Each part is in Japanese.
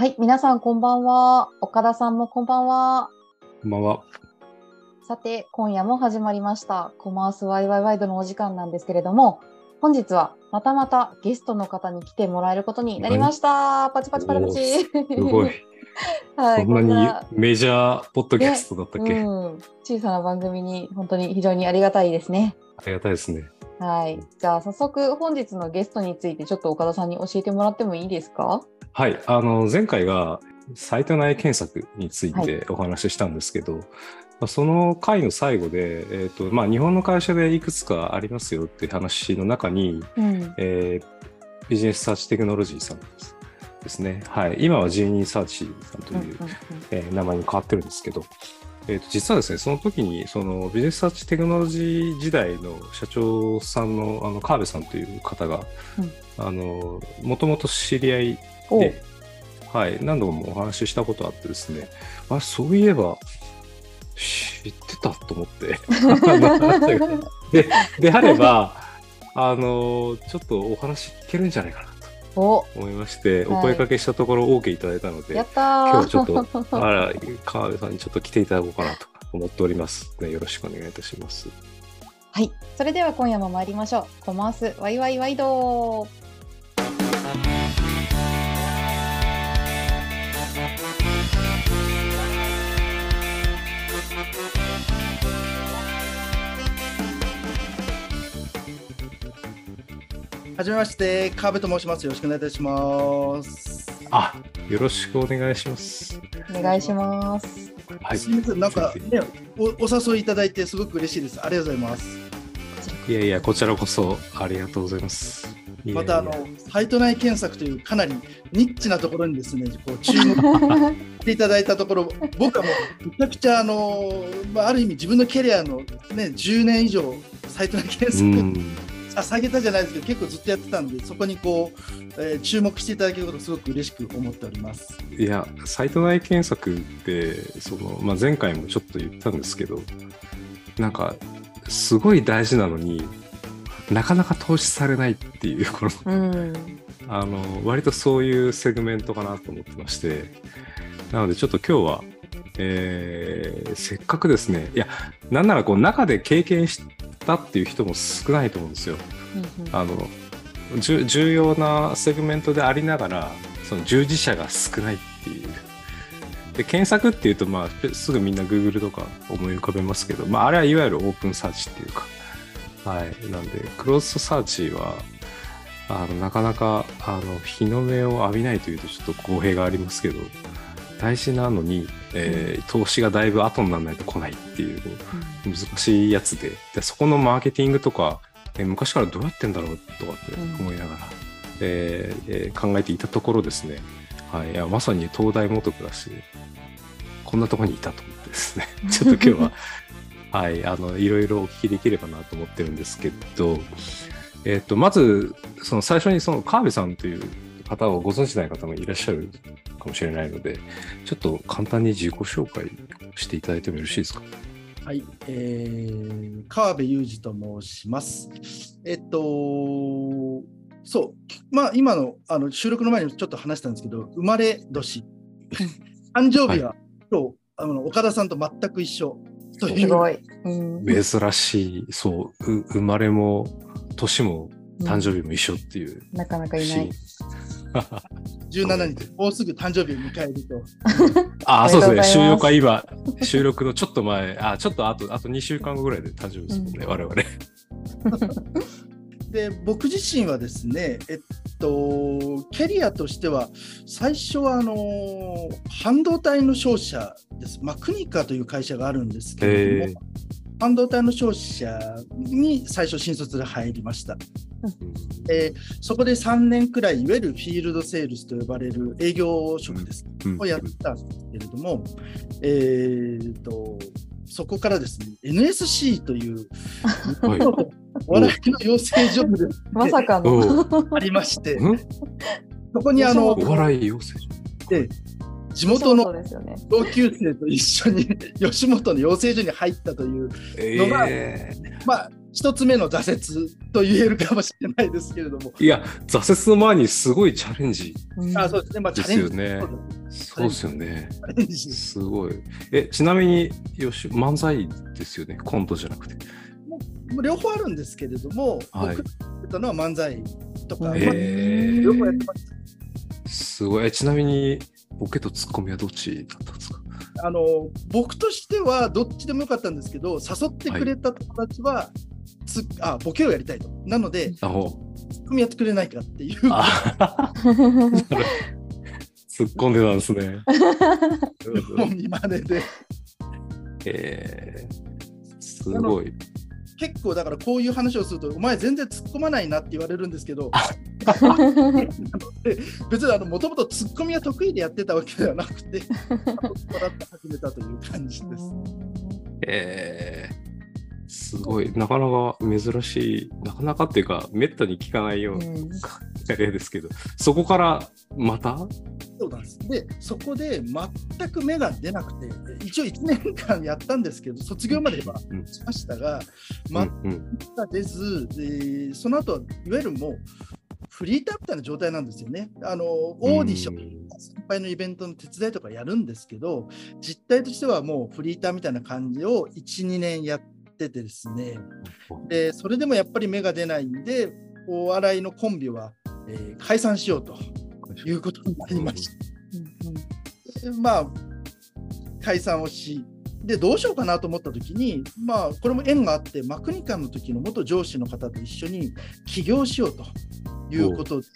はい、皆さんこんばんは。岡田さんもこんばんは。こんばんは。さて、今夜も始まりました。コマースワイワイワイドのお時間なんですけれども、本日はまたまたゲストの方に来てもらえることになりました。パチパチパチパチ。すすごい。はい、そんなにメジャーポッドキャストだったっけ、うん、小さな番組に本当に非常にありがたいですね。ありがたいですね。はい。じゃあ早速本日のゲストについてちょっと岡田さんに教えてもらってもいいですか？はい。あの、前回がサイト内検索についてお話ししたんですけど、まあその回の最後で、えっ、と、まあ、日本の会社でいくつかありますよっていう話の中に、うん。えービジネスサーチテクノロジーさんですですね。はい。今はジーニーサーチさんという、うんうんうんえー名前に変わってるんですけど、えーと実はですね、その時にそのビジネスサーチテクノロジー時代の社長さんのあの川辺さんという方が、もともと知り合いで、はい、何度もお話ししたことあってですね、あそういえば知ってたと思って、でであれば、あのちょっとお話聞けるんじゃないかな思いまして、はいお声かけしたところ OK いただいたので、やったー今日はちょっと、あら、川辺さんにちょっと来ていただこうかなと思っております。ね、よろしくお願いいたします。はい、それでは今夜も参りましょう。コマースワイワイワイド。はじめまして、川辺と申します。よろしくお願いいたします。あ、よろしくお願いします。お願いします。はい。すみません、なんかね、おお誘いいただいてすごく嬉しいです。ありがとうございます。いやいや、こちらこそありがとうございます。いやいやまたあのサイト内検索というかなりニッチなところにですね、こう注目していただいたところ、僕はもうめちゃくちゃあのまあある意味自分のキャリアのね10年以上サイト内検う索ん。あ下げたじゃないですけど結構ずっとやってたんでそこにこう、えー注目していただけることすごく嬉しく思っております。いや、サイト内検索って、その、まあ、前回もちょっと言ったんですけど、なんか、すごい大事なのになかなか投資されないっていう、この、うん。あの、割とそういうセグメントかなと思ってまして、なのでちょっと今日は、えーせっかくですね、いや、なんならこう中で経験したっていう人も少ないと思うんですよ。あの、じゅ重要なセグメントでありながら、その従事者が少ないっていう。で、検索っていうと、まあ、すぐみんな Google とか思い浮かべますけど、まあ、あれはいわゆるオープンサーチっていうか、はい。なんで、クローズドサーチは、あの、なかなか、あの、日の目を浴びないというとちょっと公平がありますけど、大事なのに、えー投資がだいぶ後にならないと来ないっていう、難しいやつで。でそこのマーケティングとか、えー昔からどうやってんだろうとかって思いながら、えーえー考えていたところですね、はい、いやまさに東大元暮だしこんなところにいたと思ってですね。ちょっと今日ははい。あのいろいろお聞きできればなと思ってるんですけど、えっとまずその最初にその川辺さんという方をご存知ない方もいらっしゃるかもしれないのでちょっと簡単に自己紹介していただいてもよろしいですか？はい、えー、川辺裕二と申します。えっと、そう、まあ、今のあの収録の前にちょっと話したんですけど、生まれ年、誕生日は、今日あの岡田さんと全く一緒という、すごい。うん。珍しい、そう、う生まれも年も誕生日も一緒っていう。なかなかいない。17日、もうすぐ誕生日を迎えると。あ、ありそうですね。収録は今、収録のちょっと前、あ、ちょっとあと、あと2週間後ぐらいで誕生日ですもんね、うん我々。で僕自身はですね、えっと、キャリアとしては、最初はあの半導体の商社です、まあ、クニカという会社があるんですけれども、半導体の商社に最初、新卒で入りました。でそこで3年くらい、いわゆるフィールドセールスと呼ばれる営業職です、うん。をやってたんですけれども、えーとそこからですね、NSC という、はい。お笑いの養成所部で まさかの。おありまして、うん？そこにあのお笑い養成所。地元の。同級生と一緒に吉本の養成所に入ったという、のがえまあ、一つ目の挫折と言えるかもしれないですけれども。いや、挫折の前にすごいチャレンジあそうですね、まあ、チですャレンジ。よね。そうですよね。すごい。え、ちなみに、よし、漫才ですよね。コントじゃなくて。両方あるんですけれども、はい僕たのは漫才とか、両方やってました。すごい。えちなみに、ボケとツッコミはどっちだったんですか？あの僕としてはどっちでもよかったんですけど、誘ってくれた友達は、つあボケをやりたいと。なので、ツッコミやってくれないかっていう。あ、突っ込んでたんですね。見まねで。えー、すごい。結構だからこういう話をすると、お前全然突っ込まないなって言われるんですけど、別にもともと突っ込みは得意でやってたわけではなくて、もらって始めたという感じです。えー、すごい。なかなか珍しい、なかなかっていうか、めったに聞かないようなあれですけど、そこからまた？そうなんです。で、そこで全く芽が出なくて、一応1年間やったんですけど、卒業まではうん。しましたが、うん。全うん。くが出ず、でその後はいわゆるもうフリーターみたいな状態なんですよね。あのオーディション、うん。先輩のイベントの手伝いとかやるんですけど、実態としてはもうフリーターみたいな感じを1、2年やっててですね、でそれでもやっぱり芽が出ないんで、お笑いのコンビは、えー解散しようということになりました。でまあ、解散をし、で、どうしようかなと思ったときに、まあ、これも縁があって、マクニカンの時の元上司の方と一緒に起業しようということで、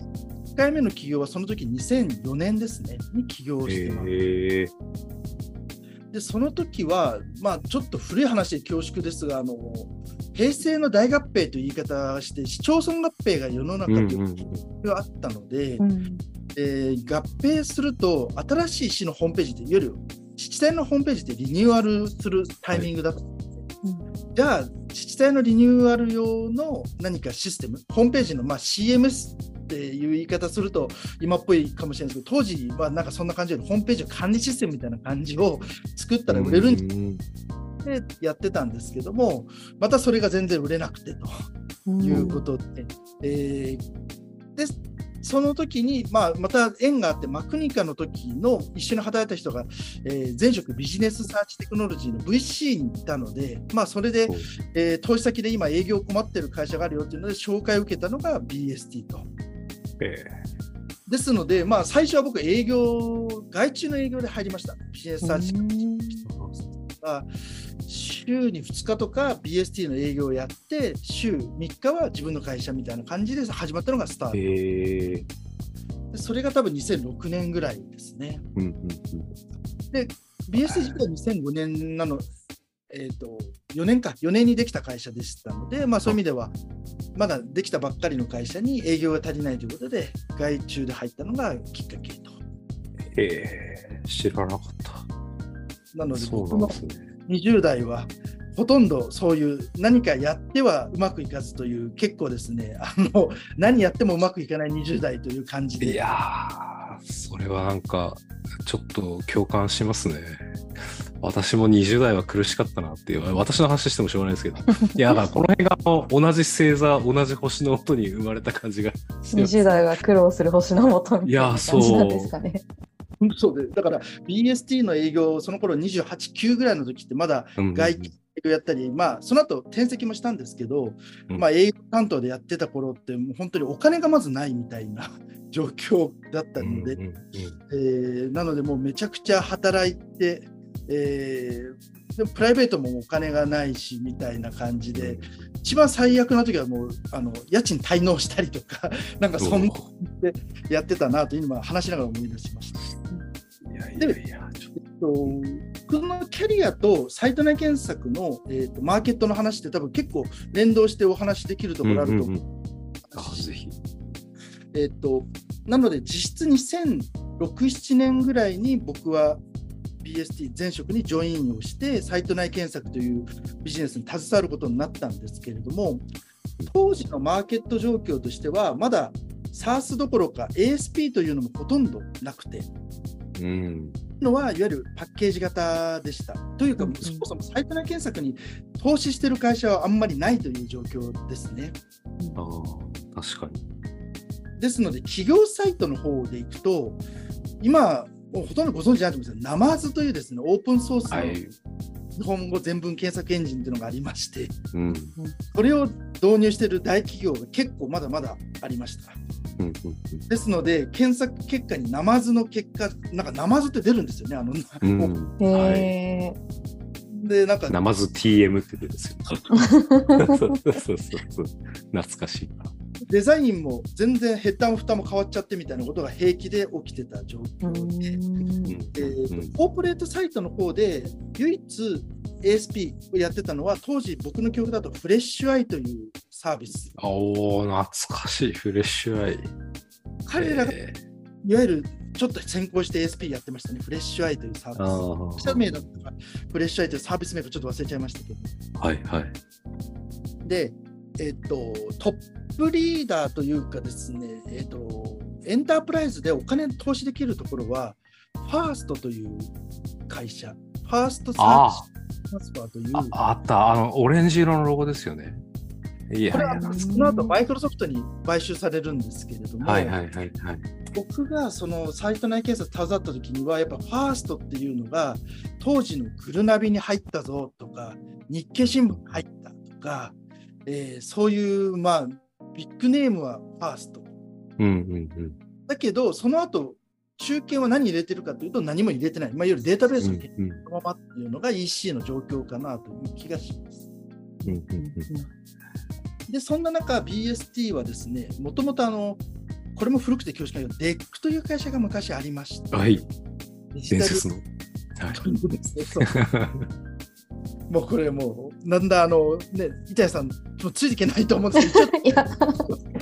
1回目の起業はその時2004年ですね、に起業してます。えー、で、その時は、まあ、ちょっと古い話で恐縮ですが、あの平成の大合併という言い方をして、市町村合併が世の中であったので、うん。えー合併すると、新しい市のホームページって、いわゆる自治体のホームページってリニューアルするタイミングだったんですね。じゃあ、自治体のリニューアル用の何かシステム、ホームページの、まあ、CMS っていう言い方すると今っぽいかもしれないですけど、当時はなんかそんな感じで、ホームページの管理システムみたいな感じを作ったら売れるんじうんゃないってやってたんですけども、またそれが全然売れなくてと。いうことで、えーでその時に、まあ、また縁があって、マクニカの時の一緒に働いた人が、えー前職ビジネスサーチテクノロジーの VC にいたので、まあ、それで、えー投資先で今営業困ってる会社があるよっていうので紹介を受けたのが BST と。えですので、まあ、最初は僕営業、外注の営業で入りました。ビジネスサーチが週に2日とか BST の営業をやって、週3日は自分の会社みたいな感じで始まったのがスタート。ー、えー、でそれが多分2006年ぐらいですね。うんうんうん BST 自体は2005年なの、えー、と4年か、4年にできた会社でしたので、まあ、そういう意味では、まだできたばっかりの会社に営業が足りないということで、外注で入ったのがきっかけと。えー、知らなかった。なので、僕のなんですね。20代は、ほとんどそういう何かやってはうまくいかずという、結構ですね、あの何やってもうまくいかない20代という感じで。いやー、それはなんか、ちょっと共感しますね。私も20代は苦しかったなっていう、私の話してもしょうがないですけど、いや、だからこの辺が同じ星座、同じ星の音に生まれた感じがします。20代は苦労する星のもとみたいな感じなんですかね。そう。でだから BST の営業、その頃28、9ぐらいの時って、まだうんうんうん。外勤営業やったり、まあ、その後転籍もしたんですけど、うん。まあ、営業担当でやってた頃って、もう本当にお金がまずないみたいな 状況だったので、うんうんうん。えーなので、もうめちゃくちゃ働いて、えーでもプライベートもお金がないしみたいな感じで、一番最悪な時はもうあの家賃滞納したりとか、なんかそんなやってたなと今話しながら思い出しました。いやいやいや、ちょっと僕のキャリアとサイト内検索の、えー、とマーケットの話って多分結構連動してお話しできるとところあると思う。うんうんうんあぜひ。えっとなので実質2006、7年ぐらいに僕は BST 前職にジョインをしてサイト内検索というビジネスに携わることになったんですけれども当時のマーケット状況としてはまだ SARS どころか ASP というのもほとんどなくてうん。のはいわゆるパッケージ型でした。というか、うんそもそもサイト内検索に投資してる会社はあんまりないという状況ですね。ああ、確かに。ですので、企業サイトの方でいくと、今、ほとんどご存知ないと思うんですけど、ナマズというですね、オープンソースのはい。日本語全文検索エンジンというのがありまして、うん。それを導入している大企業が結構まだまだありました。ですので、検索結果にナマズの結果、なんかナマズって出るんですよね、あの、うん。はい。で、なんか、ナマズ TM って出るんですよ。そうそうそうそう。懐かしいな。デザインも全然ヘッダーも蓋も変わっちゃってみたいなことが平気で起きてた状う況で、ん。えーうん。コーポレートサイトの方で唯一 ASP をやってたのは当時僕の記憶だとフレッシュアイというサービス。おお、懐かしい、フレッシュアイ。彼らがいえわゆるちょっと先行して ASP やってましたね。フレッシュアイというサービス。社名だったか。フレッシュアイというサービス名かちょっと忘れちゃいましたけど。あ、はいはい。でえっ、とトップリーダーというかですねえっ、とエンタープライズでお金投資できるところはファーストという会社ファーストサービストランスファーというああった、あの、オレンジ色のロゴですよね。いやこれは、その後マイクロソフトに買収されるんですけれども、はいはいはいはい。僕がそのサイト内検索携わった時には、やっぱファーストっていうのが、当時のグルナビに入ったぞとか、日経新聞に入ったとか、えーそういう、まあ、ビッグネームはファースト。うんうんうん。だけど、その後中堅は何入れてるかというと、何も入れてない。まあ、いわゆるデータベースの結のままっていうのが EC の状況かなという気がします。うんうんで、そんな中、BST はですね、もともとあの、これも古くて恐縮ないけど、DEC という会社が昔ありまして、うんはい、伝説の。はい もうこれもう、なんだ、あの、ね、板谷さん、もうついていけないと思うんですけど、ちょっ いや、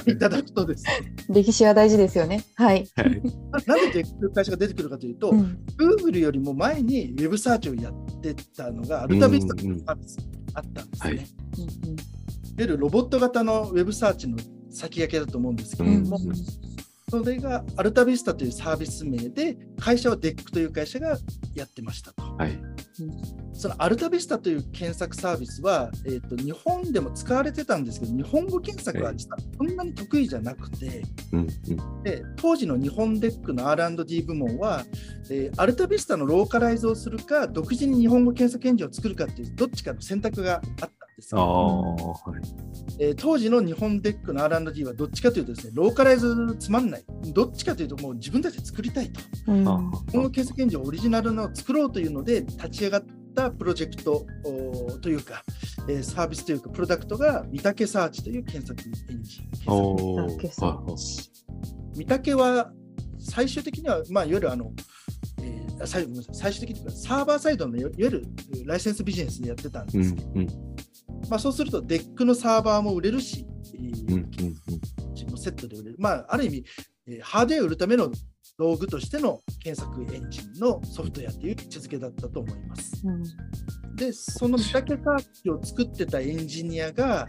といただくとですね、歴史は大事ですよね。はい。はい ななぜいう会社が出てくるかというと、うん。Google よりも前にウェブサーチをやってたのが、アルタビスタというサービスがあったんですね。はいいわゆるロボット型のウェブサーチの先駆けだと思うんですけれども、うんそれがアルタビスタというサービス名で、会社は DEC という会社がやってましたと。はい。そのアルタビスタという検索サービスは、えー、と日本でも使われてたんですけど、日本語検索は実はそんなに得意じゃなくて、うんうんで当時の日本デックの R&D 部門は、えーアルタビスタのローカライズをするか、独自に日本語検索エンジンを作るかっていう、どっちかの選択があったんですけああ、ど、はい。えー当時の日本デックの R&D はどっちかというとですね、ローカライズつまんない、どっちかというともう自分たちで作りたいと。うんあ日本語検索エンジンオリジナルのを作ろうというので立ち上がったプロジェクトというか、えーサービスというかプロダクトが三宅サーチという検索エンジン。検索おお。だけさは最終的には、まあ、いわゆるあの、えーあ最ごめんなさい最終的にはサーバーサイドのいわゆるライセンスビジネスでやってたんうんですけど、うんまあ、そうすると DEC のサーバーも売れるし、えーうんうんもセットで売れる。まあ、ある意味、えーハードウェアを売るための道具としての検索エンジンのソフトウェアという位置づけだったと思います。うんで、その三宅サーチを作ってたエンジニアが、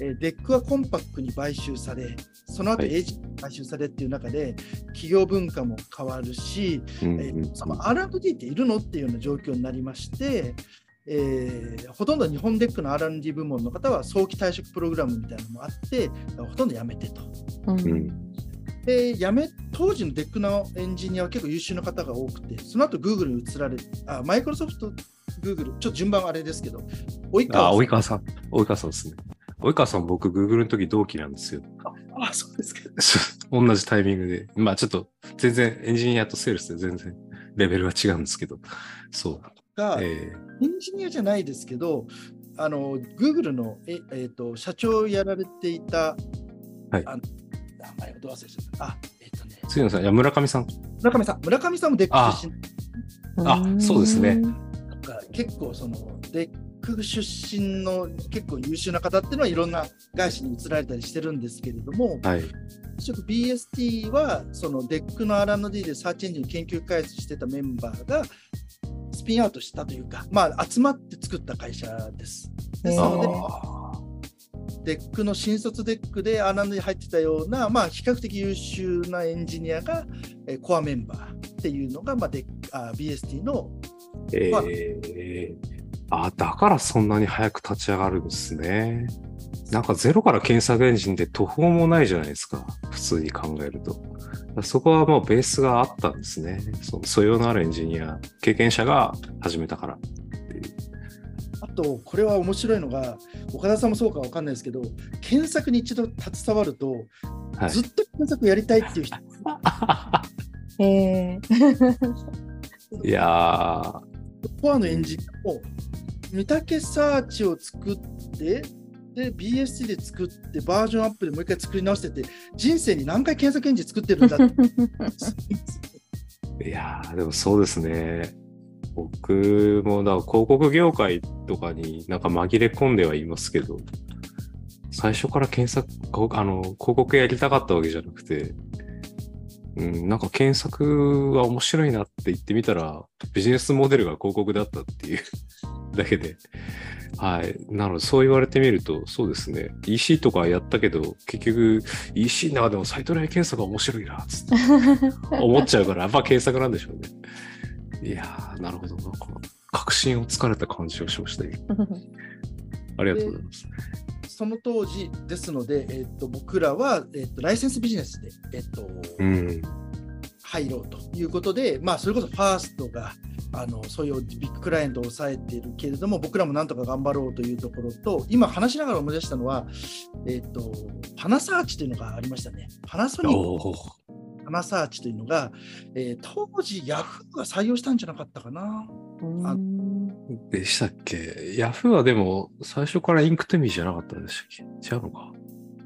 えー、デックはコンパックに買収され、その後はい HPに買収されっていう中で、企業文化も変わるし、うんえうんーその R&D って要るのっていうような状況になりまして、えーほとんど日本デックの R&D 部門の方は早期退職プログラムみたいなのもあって、ほとんど辞めてと。うんうんで辞め当時のデックのエンジニアは結構優秀な方が多くて、その後 Google に移られあ、マイクロソフト、Google、ちょっと順番あれですけど、及川あ、さん及川さん。及川さんですね。及川さん、僕、Google の時同期なんですよ。あ、そうですか。同じタイミングで。まあ、ちょっと、全然、エンジニアとセールスで全然、レベルは違うんですけど。そう。が、えエンジニアじゃないですけど、あの Google のえ、えー、と社長をやられていた、はいあの名前をど忘れちゃった。あ、えっ、とねー、、杉野さん、いや、村上さん。村上さん、村上さんもデック出身あそうですねとか、結構そのデック出身の結構優秀な方っていうのはいろんな外資に移られたりしてるんですけれども、はい。結局 BST はその DEC の R&D でサーチエンジン研究開発してたメンバーがスピンアウトしたというか、まあ、集まって作った会社です。ですあので、あ DEC の新卒 DEC で R&D に入ってたような、まあ、比較的優秀なエンジニアが、えーコアメンバー。っていうのが、まあ、であ BST の、えまあー、あ、だからそんなに早く立ち上がるんですね。なんかゼロから検索エンジンって途方もないじゃないですか。普通に考えると。そこはもうベースがあったんですね。その素養のあるエンジニア、経験者が始めたからっていう。あと、これは面白いのが、岡田さんもそうかわかんないですけど、検索に一度携わると、はい。ずっと検索やりたいっていう人、えいやー、コアのエンジニアも、見たけサーチを作って、で、BSC で作って、バージョンアップでもう一回作り直してて、人生に何回検索エンジン作ってるんだって。いやー、でもそうですね。僕もだ広告業界とかになんか紛れ込んではいますけど、最初から検索、あの、広告やりたかったわけじゃなくて、うん、なんか検索は面白いなって言ってみたら、ビジネスモデルが広告だったっていう だけで、はい。なので、そう言われてみると、そうですね。EC とかやったけど、結局、EC の中でもサイト内検索が面白いな、つって。思っちゃうから、やっぱ検索なんでしょうね。いやー、なるほど。なんか、確信をつかれた感じがしました、今 ありがとうございます。その当時ですので、えっと僕らは、えっとライセンスビジネスで、えっとうん。入ろうということで、まあ、それこそファーストがあのそういうビッグクライアントを抑えているけれども、僕らもなんとか頑張ろうというところと、今話しながら思い出したのは、えっとパナサーチというのがありましたね。パナソニックパナサーチというのが、えー当時、ヤフーが採用したんじゃなかったかな。うんでしたっけ？ヤフーはでも、最初からインクトゥミーじゃなかったんでしたっけ？違うのか？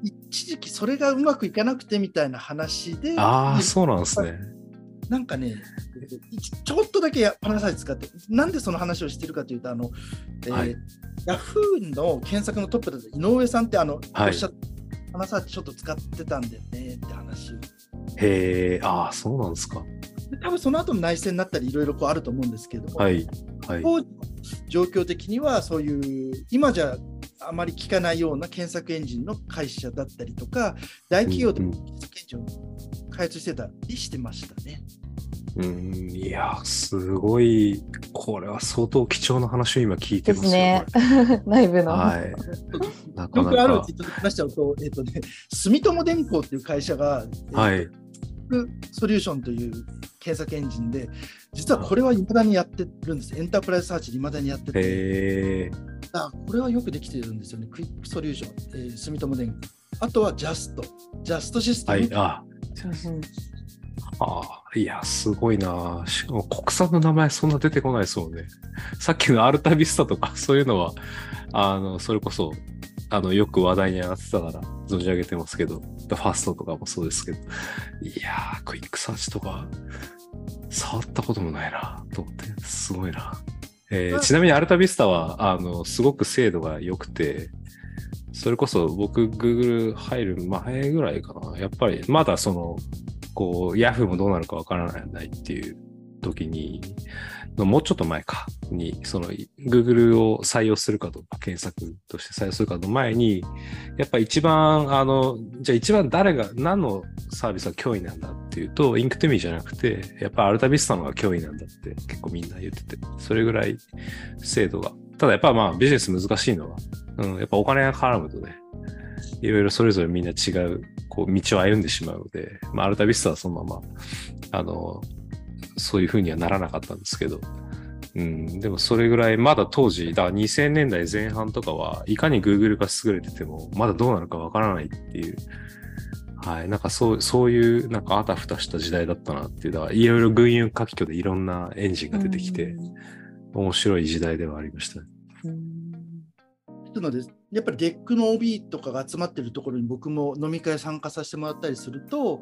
一時期それがうまくいかなくてみたいな話で、ああ、そうなんですね。なんかね、一ちょっとだけやパナサーチ使って、なんでその話をしてるかというと、あの、えーはいヤフーの検索のトップだ井上さんってあの、はいおっしゃパナサーチちょっと使ってたんだよねって話を。へえ、ああ、そうなんですか。で多分その後の内戦になったりいろいろこうあると思うんですけども、はい。はい。当時の状況的にはそういう今じゃあまり聞かないような検索エンジンの会社だったりとか大企業でもうん検索エンジンを開発してたりしてましたね。うん、いや、すごい、これは相当貴重な話を今聞いてでますすよ。ね。内部の。はい。なかよくあるなかうち。ちょっと話しちゃうと、えっ、とね、住友電工っていう会社が、えーはい。ソリューションという検索エンジンで、実はこれはいまだにやってるんです。エンタープライズサーチでいまだにやってて。あこれはよくできてるんですよね。クイックソリューション、えー住友電工。あとはジャスト、ジャストシステム。はい。あああ、いや、すごいな。しかも国産の名前そんな出てこないですもんね。さっきのアルタビスタとか、そういうのは、あの、それこそ、あの、よく話題に上がってたから存じ上げてますけど、ファーストとかもそうですけど、いやー、クイックサーチとか、触ったこともないな、と思って、すごいな。えーちなみにアルタビスタは、あの、すごく精度が良くて、それこそ僕、Google 入る前ぐらいかな。やっぱり、まだその、こう、Yahoo もどうなるかわからないっていう時に、もうちょっと前かに、その Google を採用するかとか、検索として採用するかの前に、やっぱ一番、あの、じゃあ一番誰が、何のサービスが脅威なんだっていうと、インクトゥミーじゃなくて、やっぱアルタビスタの方が脅威なんだって結構みんな言ってて、それぐらい精度が。ただやっぱまあビジネス難しいのは、うん、やっぱお金が絡むとね、いろいろそれぞれみんな違う、こう、道を歩んでしまうので、まあ、アルタビスタはそのまま、あの、そういうふうにはならなかったんですけど、うん、でもそれぐらい、まだ当時、だから2000年代前半とかは、いかに Google が優れてても、まだどうなるかわからないっていう、はい、なんかそう、そういう、なんかあたふたした時代だったなっていう、だからいろいろ群雄割拠でいろんなエンジンが出てきて、面白い時代ではありました。で、やっぱりデックの OB とかが集まってるところに僕も飲み会参加させてもらったりすると、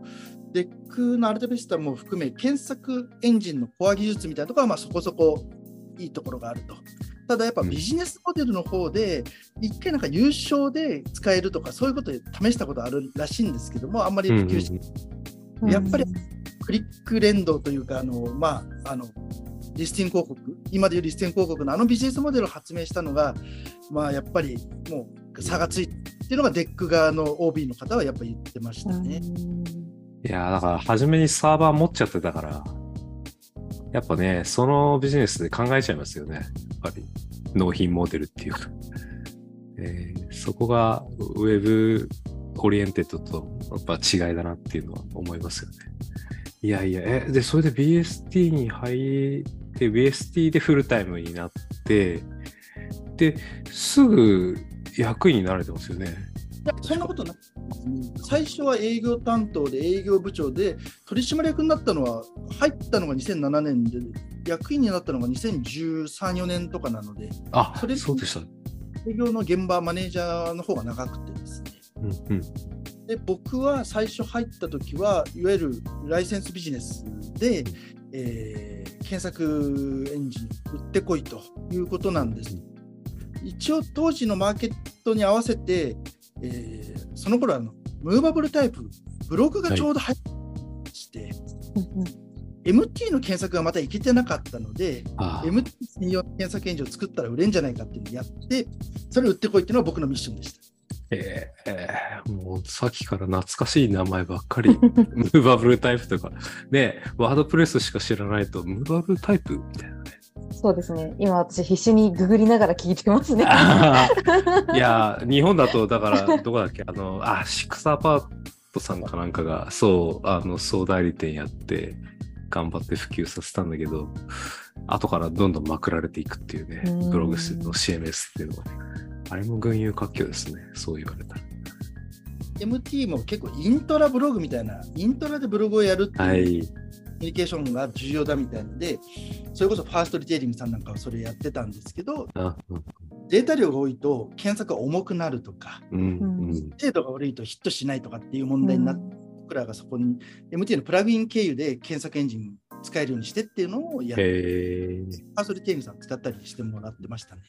デックのアルタビスタも含め、検索エンジンのコア技術みたいなところはまあそこそこいいところがあると。ただやっぱビジネスモデルの方で、一回なんか有償で使えるとか、そういうことで試したことあるらしいんですけども、あんまり普及しうん。やっぱりクリック連動というか、あのまあ、あのリスティング広告、今でいうリスティング広告のあのビジネスモデルを発明したのが、まあ、やっぱりもう差がついてっていうのがデック側の OB の方はやっぱり言ってましたね。いやーだから初めにサーバー持っちゃってたから、やっぱね、そのビジネスで考えちゃいますよね。やっぱり、納品モデルっていうか。えーそこがウェブオリエンテッドとやっぱ違いだなっていうのは思いますよね。いやいや、え、で、それで BST に入って、BST でフルタイムになって、で、すぐ役員になられてますよね。いやそんなことなくてですね最初は営業担当で営業部長で取締役になったのは入ったのが2007年で役員になったのが2013、4年とかなのであ、それそうでした。営業の現場マネージャーの方が長くてですねうんうん。で僕は最初入った時はいわゆるライセンスビジネスで、えー検索エンジン売ってこいということなんです。一応当時のマーケットに合わせて、えーその頃あのムーバブルタイプブログがちょうど入ってまして、うんうん MT の検索がまたいけてなかったので MT 専用の検索エンジンを作ったら売れんじゃないかっていうのをやってそれを売ってこいっていうのは僕のミッションでした。えーえーもうさっきから懐かしい名前ばっかり。ムーバブルタイプとか。ねワードプレスしか知らないと、ムーバブルタイプみたいなね。そうですね。今私必死にググりながら聞いてますね。いや、日本だと、だから、どこだっけ、あの、あ、シックスアパートさんかなんかが、そう、あの、総代理店やって、頑張って普及させたんだけど、後からどんどんまくられていくっていうねうん、ブログの CMS っていうのはね。あれも群雄割拠ですね、そう言われたら。MT も結構イントラブログみたいな、イントラでブログをやるっていうコはい。ミュニケーションが重要だみたいので、それこそファーストリテイリングさんなんかはそれやってたんですけど、あうんデータ量が多いと検索が重くなるとか、うんうん精度が悪いとヒットしないとかっていう問題になって、僕らがそこに MT のプラグイン経由で検索エンジン使えるようにしてっていうのをやって、ファーストリテイリングさん使ったりしてもらってましたね。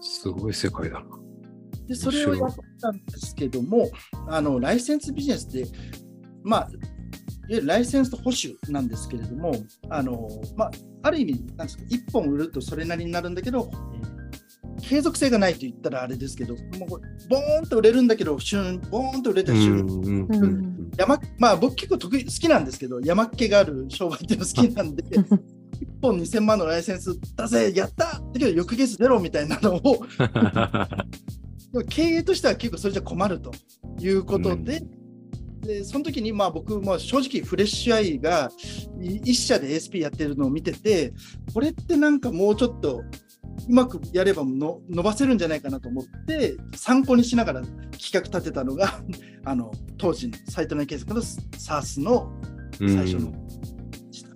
すごい世界だな。で、それをやったんですけども、あのライセンスビジネスで、まあ、いわゆるライセンスと保守なんですけれども、あのまあ、ある意味、なんですか、1本売るとそれなりになるんだけど、えー継続性がないと言ったらあれですけど、もうこれボーンと売れるんだけど、瞬、ボーンと売れたう瞬、んうんうんうん。山まあ僕結構得意好きなんですけど山っ気がある商売っていうの好きなんで 1本2000万のライセンス出せやっただけど翌月ゼロみたいなのを。でも経営としては結構それじゃ困るということで,、でその時にまあ僕も正直フレッシュアイがい一社で ASP やってるのを見ててこれってなんかもうちょっとうまくやればの伸ばせるんじゃないかなと思って参考にしながら企画立てたのが あの当時のサイト内検索の SARS の最初の。うん。した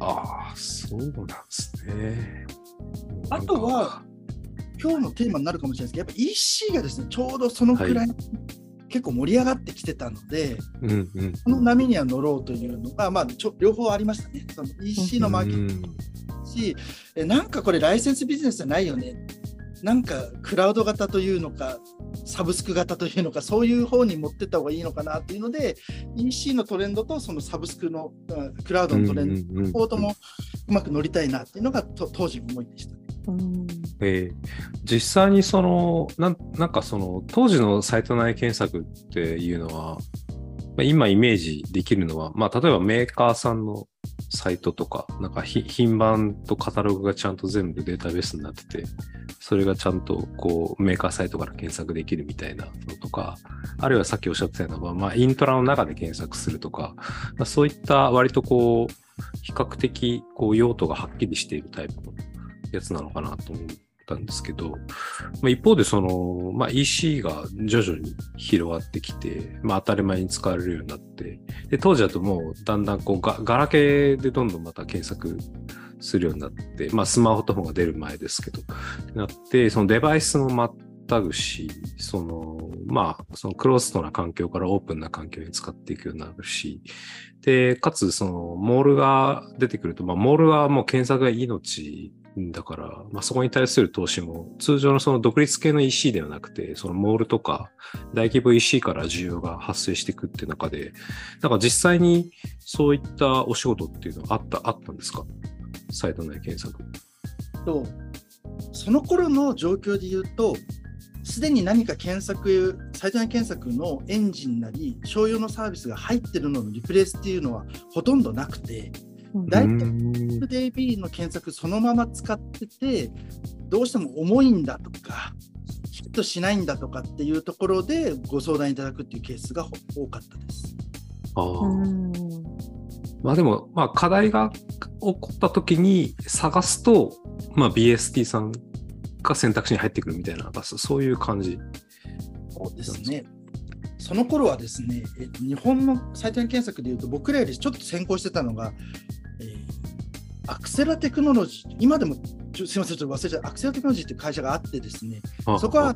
ああ、そうなんですね。あとは、今日のテーマになるかもしれないですけどやっぱ EC がですねちょうどそのくらい、結構盛り上がってきてたのでうんうん。この波には乗ろうというのが、まあ、ちょ両方ありましたね。その EC のマーケットうんし、えなんかこれライセンスビジネスじゃないよね。なんかクラウド型というのか、サブスク型というのか、そういう方に持ってった方がいいのかなっていうので、EC のトレンドとそのサブスクのうんクラウドのトレンド、両方ともうまく乗りたいなっていうのがと当時の思いでした。うん。えー実際にそのなんなんかその当時のサイト内検索っていうのは、まあ今イメージできるのは、まあ、例えばメーカーさんのサイトとか、なんか品番とカタログがちゃんと全部データベースになってて、それがちゃんとこうメーカーサイトから検索できるみたいなのとか、あるいはさっきおっしゃってたような、まあ、イントラの中で検索するとか、まあそういった割とこう、比較的こう用途がはっきりしているタイプのやつなのかなと思ったんですけど、まあ、一方でその、まあ、EC が徐々に広がってきて、まあ、当たり前に使われるようになって、で当時だともうだんだんこうガガラケーでどんどんまた検索するようになって、まあ、スマホとかが出る前ですけど、なって、そのデバイスもまたぐし、その、まあ、そのクローストな環境からオープンな環境に使っていくようになるし、で、かつ、その、モールが出てくると、まあ、モールはもう検索が命だから、まあ、そこに対する投資も、通常のその独立系の EC ではなくて、そのモールとか、大規模 EC から需要が発生していくっていう中で、なんか実際にそういったお仕事っていうのはあった、あったんですか？サイト内検索。とその頃の状況で言うと、すでに何か検索、サイト内検索のエンジンなり、商用のサービスが入ってるののリプレイスっていうのはほとんどなくて、大体 DB の検索そのまま使ってて、どうしても重いんだとか、ヒットしないんだとかっていうところでご相談いただくっていうケースが多かったです。あまあでも、まあ課題が起こった時に探すと、まあ BST さんが選択肢に入ってくるみたいな、まあそそういう感じ。そうですね。その頃はですね、えっと日本のサイト内検索でいうと、僕らよりちょっと先行してたのが、えーアクセラテクノロジー、今でもすみません、ちょっと忘れちゃった、アクセラテクノロジーっていう会社があってですね、そこは、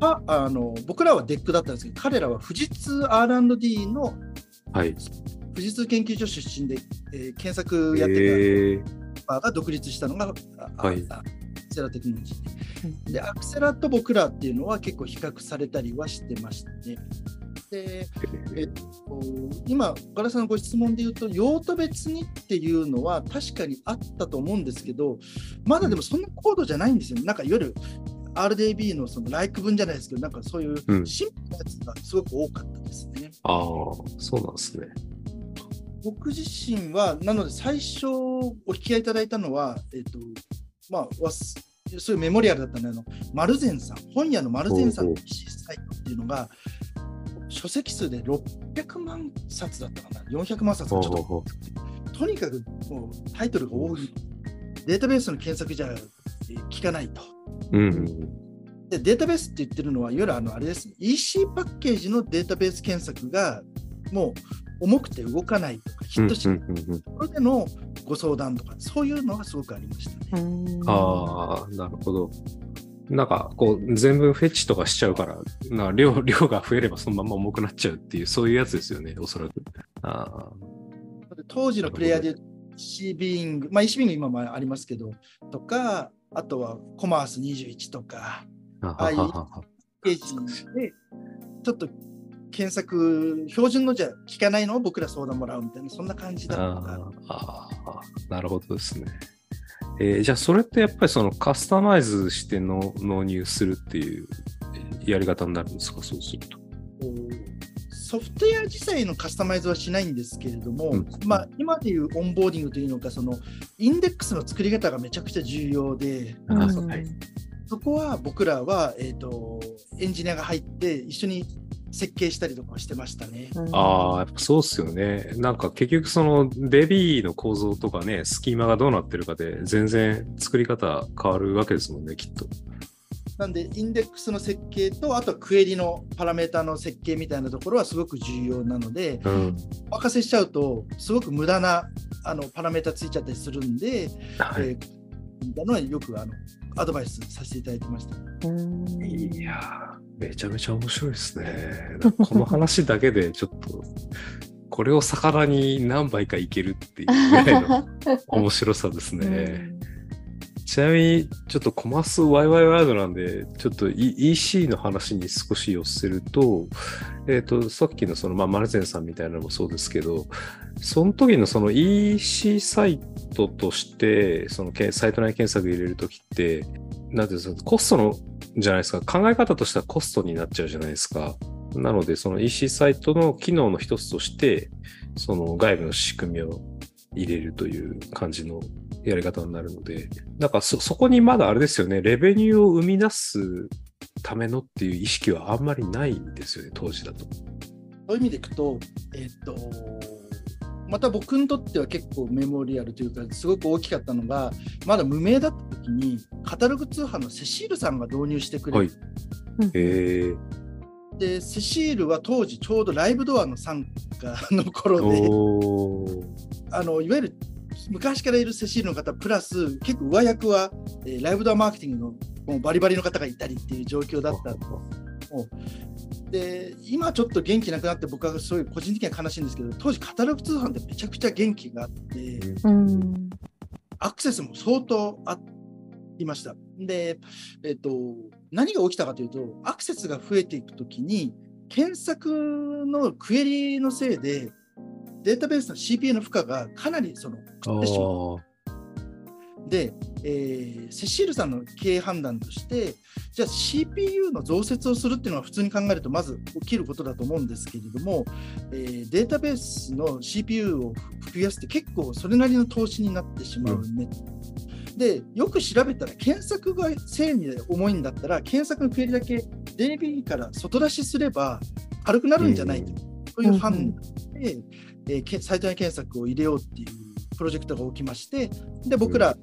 ああの僕らはデックだったんですけど、彼らは富士通 R&D のはい。富士通研究所出身で、えー検索やってへえたが独立したのが、あはいあアクセラテクノロジーで。で、アクセラと僕らっていうのは結構比較されたりはしてましたね。で、えっと、今、岡田さんのご質問で言うと、用途別にっていうのは確かにあったと思うんですけど、まだでもそんな高度じゃないんですよね。なんかいわゆる RDB のそのライク分じゃないですけど、なんかそういううんシンプルなやつがすごく多かったですね。ああ、そうなんですね。僕自身は、なので最初お引き合いいただいたのは、えっ、と、まあ、わすそういうメモリアルだったんで、あの、丸善さん、本屋の丸善さんのほうほ EC サイトっていうのが、書籍数で600万冊だったかな、400万冊かちょっと、ほうほとにかくもうタイトルが多い。データベースの検索じゃえー効かないと。ううん。で、データベースって言ってるのは、いわゆるあの、あれですね、EC パッケージのデータベース検索が、もう重くて動かないとか、ヒットしないところでのご相談とか、そういうのがすごくありましたね。うんああ、なるほど。なんか、こう、全部フェチとかしちゃうから、な量、量が増えればそのまま重くなっちゃうっていう、そういうやつですよね、おそらく。あ当時のプレイヤーでビーイング、まあ EC ビーイング今もありますけど、とか、あとはコマース21とか、あ。ああいうページで、ちょっと検索、標準のじゃ聞かないのを僕ら相談もらうみたいな、そんな感じだったかあーあー、なるほどですね。えーじゃあ、それってやっぱりそのカスタマイズしての納入するっていうやり方になるんですか、そうすると。ソフトウェア自体のカスタマイズはしないんですけれども、うん。まあ、今でいうオンボーディングというのか、そのインデックスの作り方がめちゃくちゃ重要で、うん。そこは僕らは、えー、とエンジニアが入って一緒に設計したりとかしてましたね。ああ、やっぱそうっすよね。なんか結局その DB の構造とかね、スキーマがどうなってるかで全然作り方変わるわけですもんね、きっと。なんで、インデックスの設計と、あとはクエリのパラメータの設計みたいなところはすごく重要なので、うん。お任せしちゃうと、すごく無駄なあのパラメータついちゃったりするんで、はい。えーのはよくあのアドバイスさせていただいてました。うんいやー、めちゃめちゃ面白いですね。この話だけでちょっと、これを魚に何杯かいけるっていうぐらいの 面白さですね。ちなみに、ちょっとコマース YY ワードなんで、ちょっと E- EC の話に少し寄せると、えっ、と、さっきのその、まあ、マルゼンさんみたいなのもそうですけど、その時のその EC サイトとして、そのけサイト内検索入れるときって、なんていうんですか、コストの、じゃないですか、考え方としてはコストになっちゃうじゃないですか。なので、その EC サイトの機能の一つとして、その外部の仕組みを入れるという感じのやり方になるので、なんかそ、そこにまだあれですよね、レベニューを生み出すためのっていう意識はあんまりないですよね、当時だと。そういう意味でいくと、えっと、また僕にとっては結構メモリアルというか、すごく大きかったのが、まだ無名だった時に、カタログ通販のセシールさんが導入してくれはい。でセシールは当時ちょうどライブドアの参加の頃で、あのいわゆる昔からいるセシールの方、プラス結構上役は、えーライブドアマーケティングのもうバリバリの方がいたりっていう状況だったで今ちょっと元気なくなって僕はそういう個人的には悲しいんですけど当時カタログ通販ってめちゃくちゃ元気があってうんアクセスも相当ありました。で、えっと何が起きたかというとアクセスが増えていくときに検索のクエリのせいでデータベースの CPU の負荷がかなりそのあってしまう。で、えー、セシールさんの経営判断として、じゃあ CPU の増設をするっていうのは普通に考えるとまず起きることだと思うんですけれども、えー、データベースの CPU を増やすって結構それなりの投資になってしまうね。うん、で、よく調べたら検索が正に重いんだったら、検索のクエリだけ DB から外出しすれば軽くなるんじゃないと、そういう判断で、うん、えー、サイト内検索を入れようっていうプロジェクトが起きまして、で僕ら、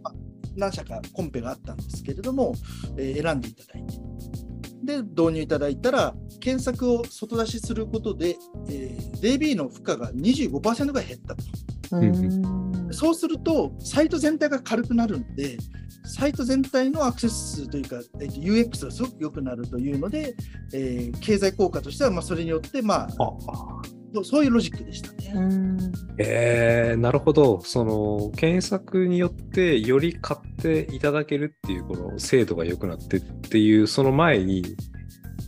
何社かコンペがあったんですけれども、えー、選んでいただいて、で、導入いただいたら、検索を外出しすることで、えー、DB の負荷が25%が減ったと。そうすると、サイト全体が軽くなるんで、サイト全体のアクセス数というか、えー、UX がすごく良くなるというので、えー、経済効果としては、まあ、それによって、まあ、そういうロジックでしたね。えー、なるほど。その検索によってより買っていただけるっていうこの精度が良くなってっていうその前に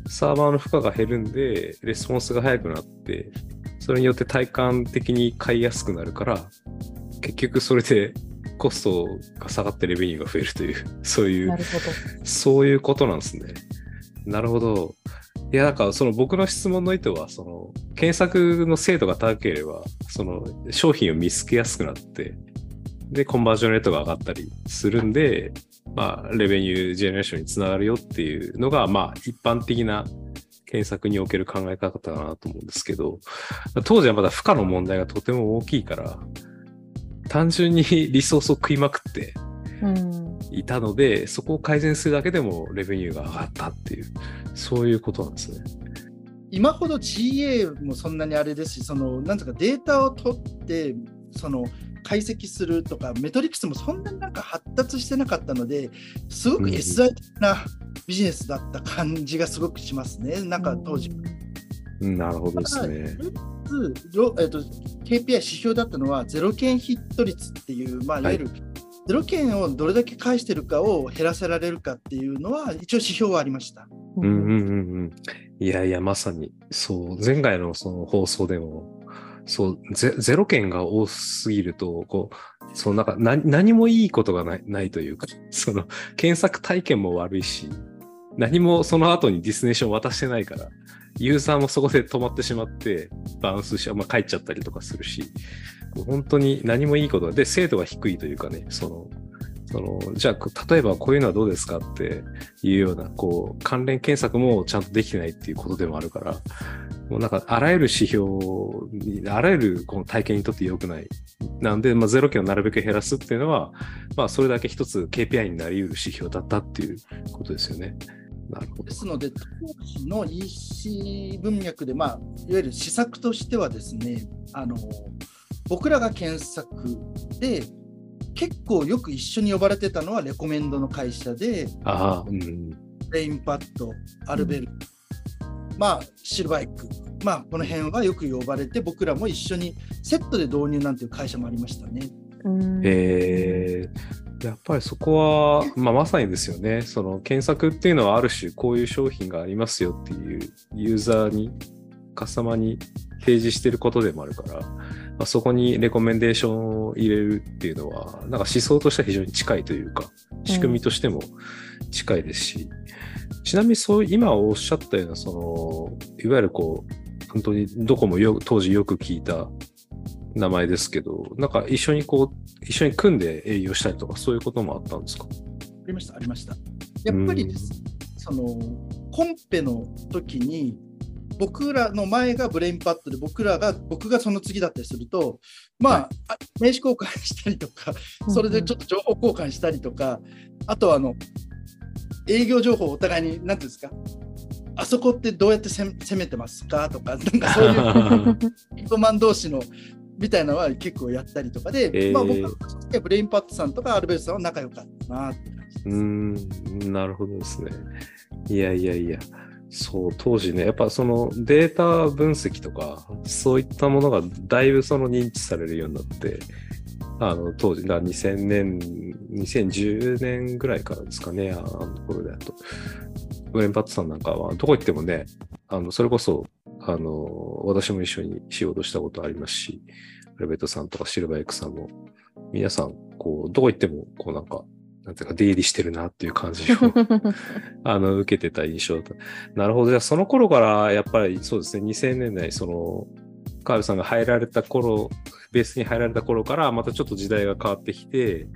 サーバーの負荷が減るんでレスポンスが速くなってそれによって体感的に買いやすくなるから結局それで コストが下がってレベニューが増えるというそういうそういうことなんですね。なるほど。いや、なんかその僕の質問の意図は、その検索の精度が高ければ、その商品を見つけやすくなって、で、コンバージョンレートが上がったりするんで、まあ、レベニュージェネレーションにつながるよっていうのが、まあ、一般的な検索における考え方かなと思うんですけど、当時はまだ負荷の問題がとても大きいから、単純にリソースを食いまくって、いたので、うん、そこを改善するだけでもレベニューが上がったっていう、そういうことなんですね。今ほど GA もそんなにあれですし、そのなんとかデータを取って、その解析するとか、メトリックスもそんなになんか発達してなかったので、すごく SI 的なビジネスだった感じがすごくしますね、なんか当時。うん、なるほどですね。えっと、KPI 指標だったのは、ゼロ件ヒット率っていう、まあ、いわゆる、はいゼロ件をどれだけ返してるかを減らせられるかっていうのは、一応指標はありました。うんうんうんうん。いやいや、まさに、そう、前回のその放送でも、そうゼ、ゼロ件が多すぎると、こう、そうなんか何もいいことがないないというか、その検索体験も悪いし、何もその後にディスネーション渡してないから、ユーザーもそこで止まってしまって、バウンスし、まあ、帰っちゃったりとかするし、本当に何もいいことで、精度が低いというかね、その、そのじゃあ、例えばこういうのはどうですかっていうような、こう、関連検索もちゃんとできてないっていうことでもあるから、もうなんか、あらゆる指標に、あらゆるこの体験にとって良くない。なんで、まあ、ゼロ件をなるべく減らすっていうのは、まあ、それだけ一つ KPI になり得る指標だったっていうことですよね。なるほどですので、当時の EC 文脈で、まあ、いわゆる施策としてはですね、あの、僕らが検索で結構よく一緒に呼ばれてたのはレコメンドの会社で、あうん、レインパッド、アルベル、うん、まあシルバイク、まあこの辺はよく呼ばれて僕らも一緒にセットで導入なんていう会社もありましたね。え。ー、やっぱりそこは、まあ、まさにですよね。その検索っていうのはある種こういう商品がありますよっていうユーザーに、カスタマーに提示してることでもあるから、まあ、そこにレコメンデーションを入れるっていうのは、なんか思想としては非常に近いというか、仕組みとしても近いですし、うん、ちなみにそう今おっしゃったような、その、いわゆるこう、本当にどこもよ当時よく聞いた名前ですけど、なんか一緒にこう、一緒に組んで営業したりとか、そういうこともあったんですか？ありました、ありました。やっぱりです、その、コンペの時に、僕らの前がブレインパッドで僕らが僕がその次だったりするとまあ、はい、名刺交換したりとかそれでちょっと情報交換したりとか、あとはあの営業情報をお互いに何ていうんですかあそこってどうやって攻めてますかとかなんかそういう営業マン同士のみたいなのは結構やったりとかで、えー、まあ、僕はブレインパッドさんとかアルベルトさんは仲良かったなって感じです。うんなるほどですね。いやいやいや。そう、当時ね、やっぱそのデータ分析とか、そういったものがだいぶその認知されるようになって、あの当時、だ2000年、2010年ぐらいからですかね、あのところであと。ブレインパッドさんなんかは、どこ行ってもね、あのそれこそ、あの、私も一緒に仕事したことありますし、レベットさんとかシルバーエクさんも、皆さん、こう、どこ行っても、こうなんか、なんていうか、出入りしてるなっていう感じを あの、受けてた印象だなるほど。じゃあ、その頃から、やっぱりそうですね、2000年代、その、カールさんが入られた頃、ベースに入られた頃から、またちょっと時代が変わってきて、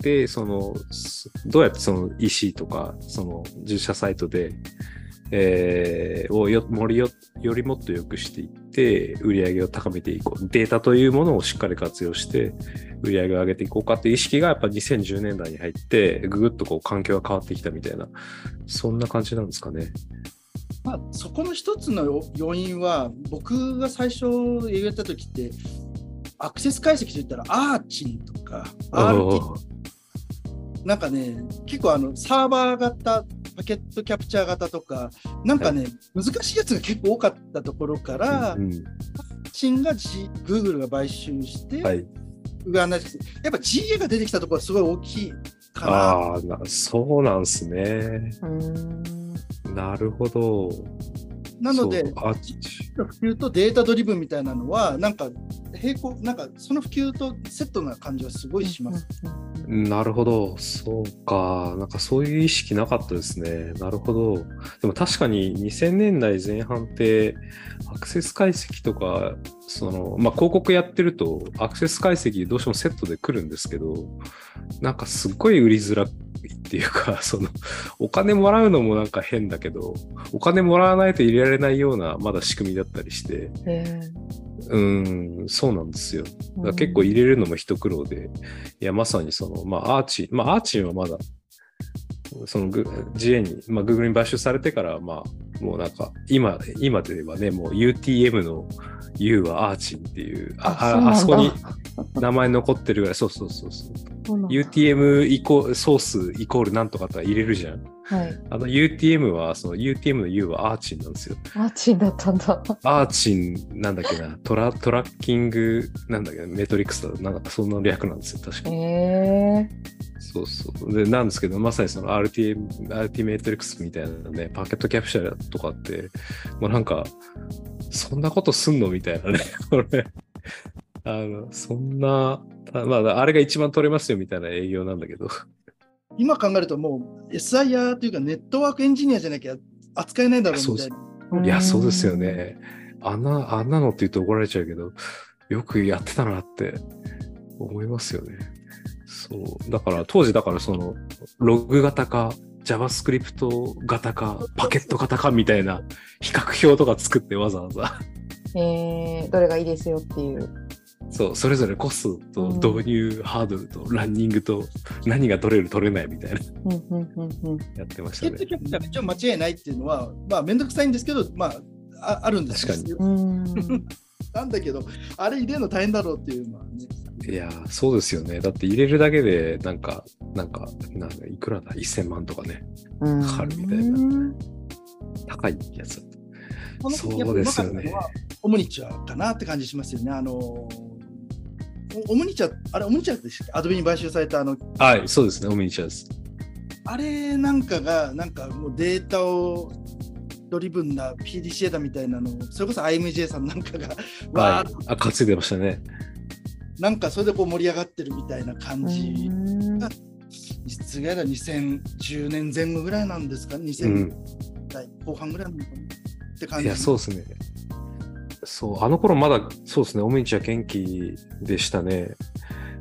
で、その、すどうやってその EC とか、その、自社サイトで、えーをよ、よりよ、よりもっと良くしていって、売り上げを高めていこう。データというものをしっかり活用して、売り上げを上げていこうかっていう意識がやっぱ2010年代に入って、ぐぐっとこう環境が変わってきたみたいな、そんな感じなんですかね。まあ、そこの一つの要因は、僕が最初言った時って、アクセス解析といったら、アーチンとか、RT なんかね、結構あのサーバー型、パケットキャプチャー型とか、なんかね、難しいやつが結構多かったところから、うんチンが、G、Google が買収して、はい。上同じやっぱ GA が出てきたところはすごい大きいかな。ああ、なそうなんすね。なるほど。なのであ普及とデータドリブンみたいなのは、なんか並行、なんかその普及とセットな感じはすごいします。なるほど。そうか。なんかそういう意識なかったですね。なるほど。でも確かに2000年代前半ってアクセス解析とか、その、まあ、広告やってるとアクセス解析どうしてもセットで来るんですけど、なんかすっごい売りづらいっていうか、その、お金もらうのもなんか変だけど、お金もらわないと入れられないようなまだ仕組みだったりして、へうん、そうなんですよ。だからー結構入れるのも一苦労で、いや、まさにその、まあ、アーチ、まあ、アーチンはまだ、そのグ GA に、まあ、Google に買収されてから、まあ、もうなんか、今、今ではね、もう UTM の U はアーチンっていう、ああそこに名前残ってるぐらい、そうそうそうそう。そう UTM イコソースイコールなんとかとか入れるじゃん。はい。あの UTM は、その UTM の U はアーチンなんですよ。アーチンだったんだ。アーチンなんだっけな、トラトラッキング、なんだっけな、メトリックスだ、なんかそんな略なんですよ、確かへに。えそうそう。で、なんですけど、まさにその RT、RT メトリックスみたいなね、パケットキャプチャーとかって、もうなんか、そんなことすんのみたいなね、これ。あの、そんな、たまあ、あれが一番取れますよみたいな営業なんだけど。今考えるともう SIR というかネットワークエンジニアじゃなきゃ扱えないだろうみたいな。ー。いや、そうですよね。あんな、あんなのって言うと怒られちゃうけど、よくやってたなって思いますよね。そう。だから、当時だからその、ログ型か、JavaScript 型か、パケット型かみたいな比較表とか作ってわざわざ。えー、どれがいいですよっていう。そう、それぞれコストと導入ハードルとランニングと何が取れる取れないみたいなうんうんうんうん。やってましケたね。一応間違いないっていうのは、まあ、めんどくさいんですけど、まあ、ああるんです確かにうーん。なんだけど、あれ入れるの大変だろうっていうのはね。いやー、そうですよね。だって入れるだけで、なんか、なんか、なんだ、いくらだ ?1000 万とかね。かかるみたいなうん高いやつそうですよねオムニチュアかなって感じしますよね。あのおオムニチュア、あれ、オムニチュアでしたっけ？アドビに買収されたあの、はい、そうですね。オミニチュアです。あれなんかが、なんかもうデータをドリブンな PDCA だみたいなのを、それこそ IMJ さんなんかが、わーはい。あ、担いでましたね。なんかそれでこう盛り上がってるみたいな感じ。うんいつぐらいだ、2010年前後ぐらいなんですか、う2000ん。代後半ぐらいなのかなって感じ。いや、そうですね。そう、あの頃まだ、そうですね。オムニチュア元気でしたね。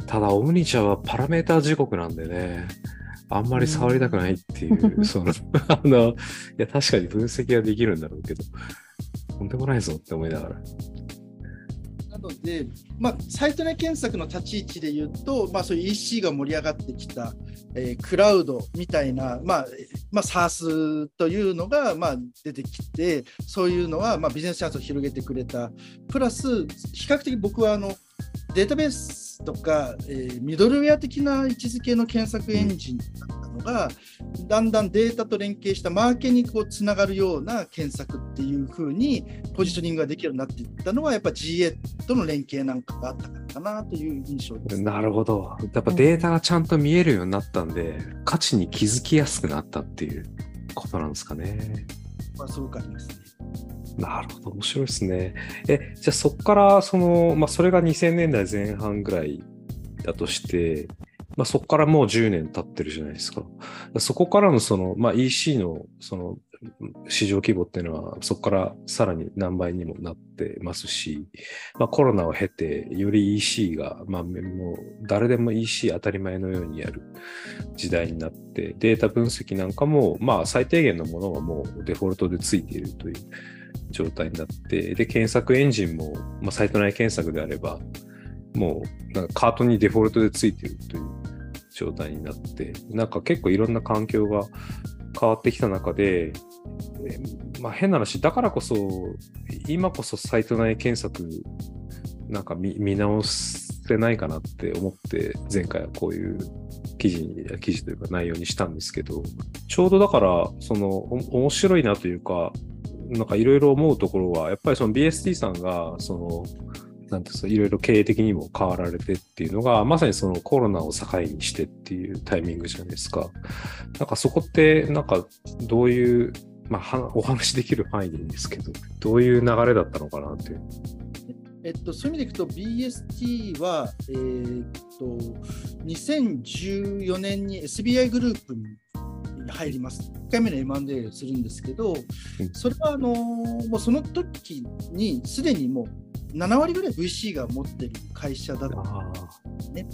ただ、オムニチュアはパラメータ時刻なんでね。あんまり触りたくないっていう、その、あの、いや、確かに分析はできるんだろうけど、とんでもないぞって思いながら。ので、まあ、サイト内検索の立ち位置で言うと、まあ、そういう EC が盛り上がってきた、えークラウドみたいな、まあまあ、SARS というのが、まあ、出てきて、そういうのは、まあ、ビジネスチャンスを広げてくれた。プラス、比較的僕はあのデータベースとか、えーミドルウェア的な位置づけの検索エンジンだったのが、だんだんデータと連携したマーケにこうつながるような検索っていう風にポジショニングができるようになっていったのは、やっぱ GA との連携なんかがあったからかなという印象です。なるほど。やっぱデータがちゃんと見えるようになったんで、価値に気づきやすくなったっていうことなんですかね。まあ、すごくありますね。なるほど、面白いですね。え、じゃあそこから、その、まあ、それが2000年代前半ぐらいだとして、まあ、そこからもう10年経ってるじゃないですか。そこからのその、まあ、EC のその市場規模っていうのはそこからさらに何倍にもなってますし、まあ、コロナを経てより EC が、まあ、もう誰でも EC 当たり前のようにやる時代になってデータ分析なんかも、まあ、最低限のものはもうデフォルトでついているという状態になってで検索エンジンも、まあ、サイト内検索であればもうなんかカートにデフォルトでついてるという状態になって、なんか結構いろんな環境が変わってきた中で、まあ、変な話、だからこそ、今こそサイト内検索、なんか見見直せないかなって思って、前回はこういう記事に、記事というか内容にしたんですけど、ちょうどだから、その、面白いなというか、なんかいろいろ思うところは、やっぱりその BST さんが、その、なんていろいろ経営的にも変わられてっていうのが、まさにそのコロナを境にしてっていうタイミングじゃないですか。なんかそこって、なんかどういう、まあ、お話できる範囲でいいんですけど、どういう流れだったのかなっていう。えっと、そういう意味でいくと BST は、えー、っと2014年に SBI グループに入ります。1回目の M&A をするんですけど、それはあのもうその時にすでにもう7割ぐらい VC が持ってる会社だったんですね。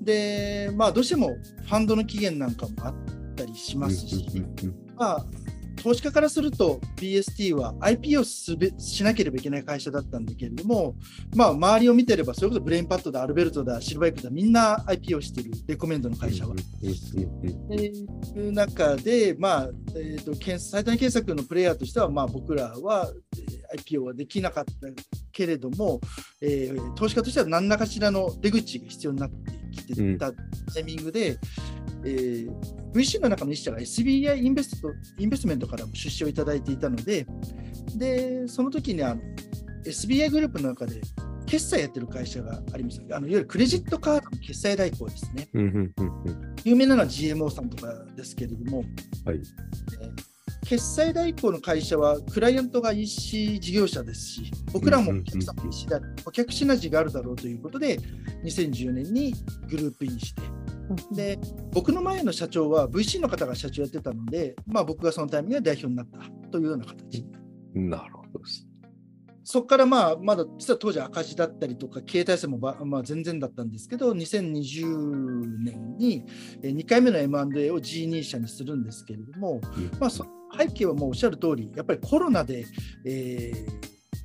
で、まあ、どうしてもファンドの期限なんかもあったりしますし、まあ、投資家からすると BST は IP をすべしなければいけない会社だったんだけれども、まあ、周りを見てれば、それこそブレインパッドだ、アルベルトだ、シルバーエッグだ、みんな IPO をしている、レコメンドの会社は。という中で、まあえーと、サイト検索のプレイヤーとしては、まあ、僕らは IPO はできなかったけれども、えー、投資家としては何らかしらの出口が必要になってきてたタイミングで、えー、VC の中の一社が SBI インベストインベストメントからも出資をいただいていたので、でその時にあの SBI グループの中で決済やってる会社がありますあのいわゆるクレジットカードの決済代行ですね。有名なのは GMO さんとかですけれども、はいえー決済代行の会社はクライアントが EC 事業者ですし、僕らもお客様 EC 客シナジーがあるだろうということで、2010年にグループインして、で僕の前の社長は VC の方が社長やってたので、まあ、僕がそのタイミングで代表になったというような形。なるほどです。そこからまあまだ実は当時赤字だったりとか経営体制もまあ全然だったんですけど2020年に2回目の M&A を G2 社にするんですけれども、まあ、そ背景はもうおっしゃる通りやっぱりコロナで、えー、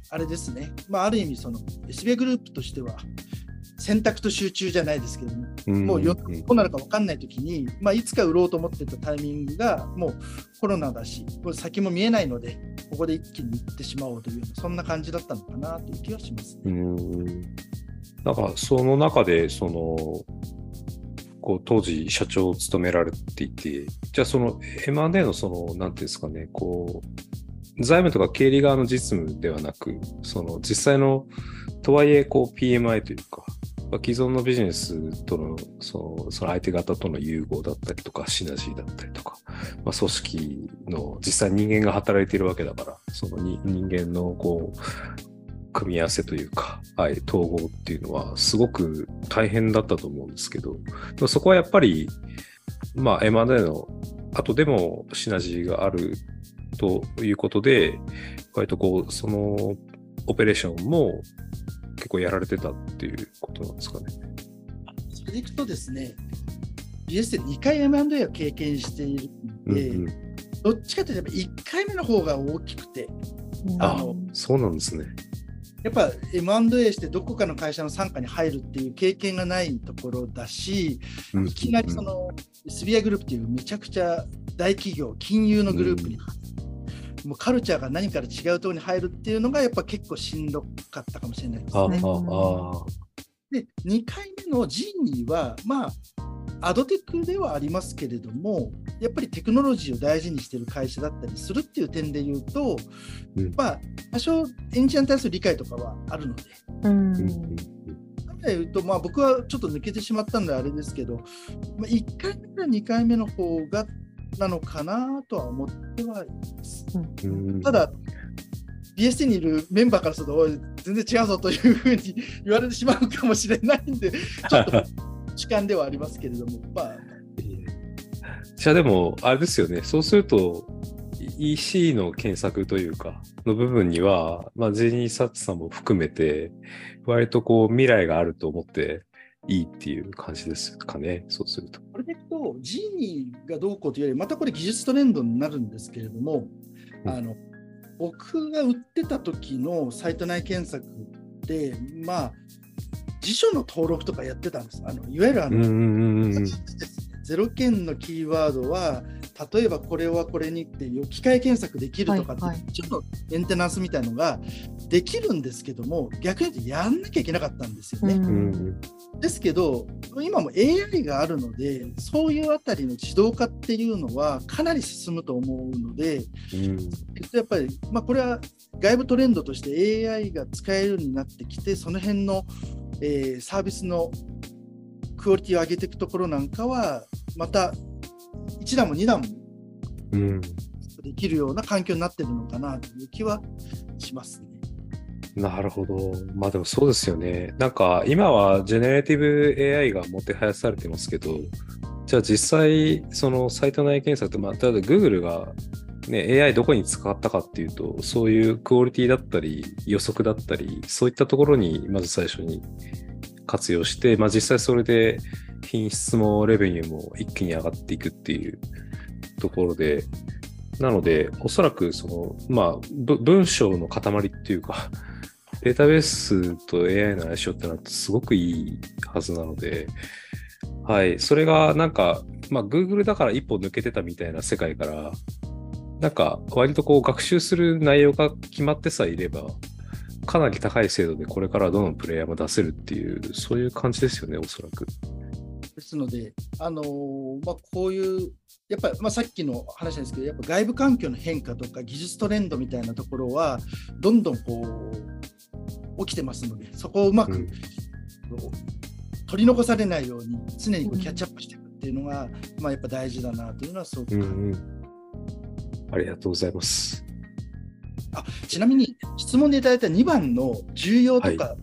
あれですね、まあ、ある意味その SBI グループとしては選択と集中じゃないですけども、うん、もうどうなるか分かんないときに、まあ、いつか売ろうと思ってたタイミングが、もうコロナだし、これ先も見えないので、ここで一気にいってしまおうという、そんな感じだったのかなという気はします、ね、うん。なんかその中で、その、こう当時社長を務められていて、じゃあその M&A のその、なんていうんですかね、こう、財務とか経理側の実務ではなく、その実際の、とはいえこう PMI というか、既存のビジネスとのそのその相手方との融合だったりとか、シナジーだったりとか、まあ、組織の実際人間が働いているわけだから、その人間のこう組み合わせというか、はい、統合っていうのはすごく大変だったと思うんですけど、そこはやっぱり、まあ、M&A の後でもシナジーがあるということで、割とこう、そのオペレーションも結構やられてたっていうことなんですかね。それでいくとですね、BS で2回 M&A を経験しているので、うんうん、どっちかというと1回目の方が大きくて、あのそうなんですね。やっぱ M&A してどこかの会社の傘下に入るっていう経験がないところだし、うん、いきなりその SBI グループっていうめちゃくちゃ大企業、金融のグループに、うん、もうカルチャーが何から違うところに入るっていうのがやっぱ結構しんどかったかもしれないですね。で2回目の G にはまあアドテックではありますけれども、やっぱりテクノロジーを大事にしている会社だったりするっていう点で言うと、うん、まあ、多少エンジニアに対する理解とかはあるので。うんで言うと、まあ、僕はちょっと抜けてしまったんであれですけど、まあ、1回目から2回目の方がなのかなとは思ってはいます。うん、ただ BST にいるメンバーからすると、全然違うぞというふうに言われてしまうかもしれないんで、ちょっと主観ではありますけれども、まあ、じゃあでも、あれですよね、そうすると、EC の検索というか、の部分には、まあ、ジェニー・サッツさんも含めて、割とこう、未来があると思っていいっていう感じですかね、そうすると。これでいくと、ジーニーがどうこうというより、またこれ技術トレンドになるんですけれども、うん、あの僕が売ってた時のサイト内検索で、まあ、辞書の登録とかやってたんです。あのいわゆるあの、ゼロ件のキーワードは例えばこれはこれにっていう機械検索できるとかって、はいはい、ちょっとメンテナンスみたいのができるんですけども逆に言うとやんなきゃいけなかったんですよね。うん、ですけど今も AI があるのでそういうあたりの自動化っていうのはかなり進むと思うので、うん、やっぱり、まあ、これは外部トレンドとして AI が使えるようになってきてその辺の、えー、サービスのクオリティを上げていくところなんかはまた1段も2段もできるような環境になってるのかなという気はしますね。なるほど。まあでもそうですよね。なんか今はジェネレティブ AI がもてはやされてますけど、じゃあ実際そのサイト内検索って、まあ、例えば Google がね、AI どこに使ったかっていうと、そういうクオリティだったり、予測だったり、そういったところにまず最初に活用して、まあ、実際それで品質もレベニューも一気に上がっていくっていうところで、なので、おそらくその、まあ、文章の塊っていうか、データベースと AI の相性ってのはすごくいいはずなので、はい、それがなんか、まあ、Google だから一歩抜けてたみたいな世界から、なんか、割とこう学習する内容が決まってさえいれば、かなり高い精度でこれからどのプレイヤーも出せるっていう、そういう感じですよね、おそらく。ですので、あのー、まあ、こういうやっぱ、まあ、さっきの話なんですけど、やっぱ外部環境の変化とか技術トレンドみたいなところは、どんどんこう起きてますので、そこをうまく、うん、取り残されないように、常にキャッチアップしていくっていうのが、うん、まあ、やっぱ大事だなというのは、すごく、うんうん、ありがとうございます。あちなみに、質問でいただいた2番の重要とか、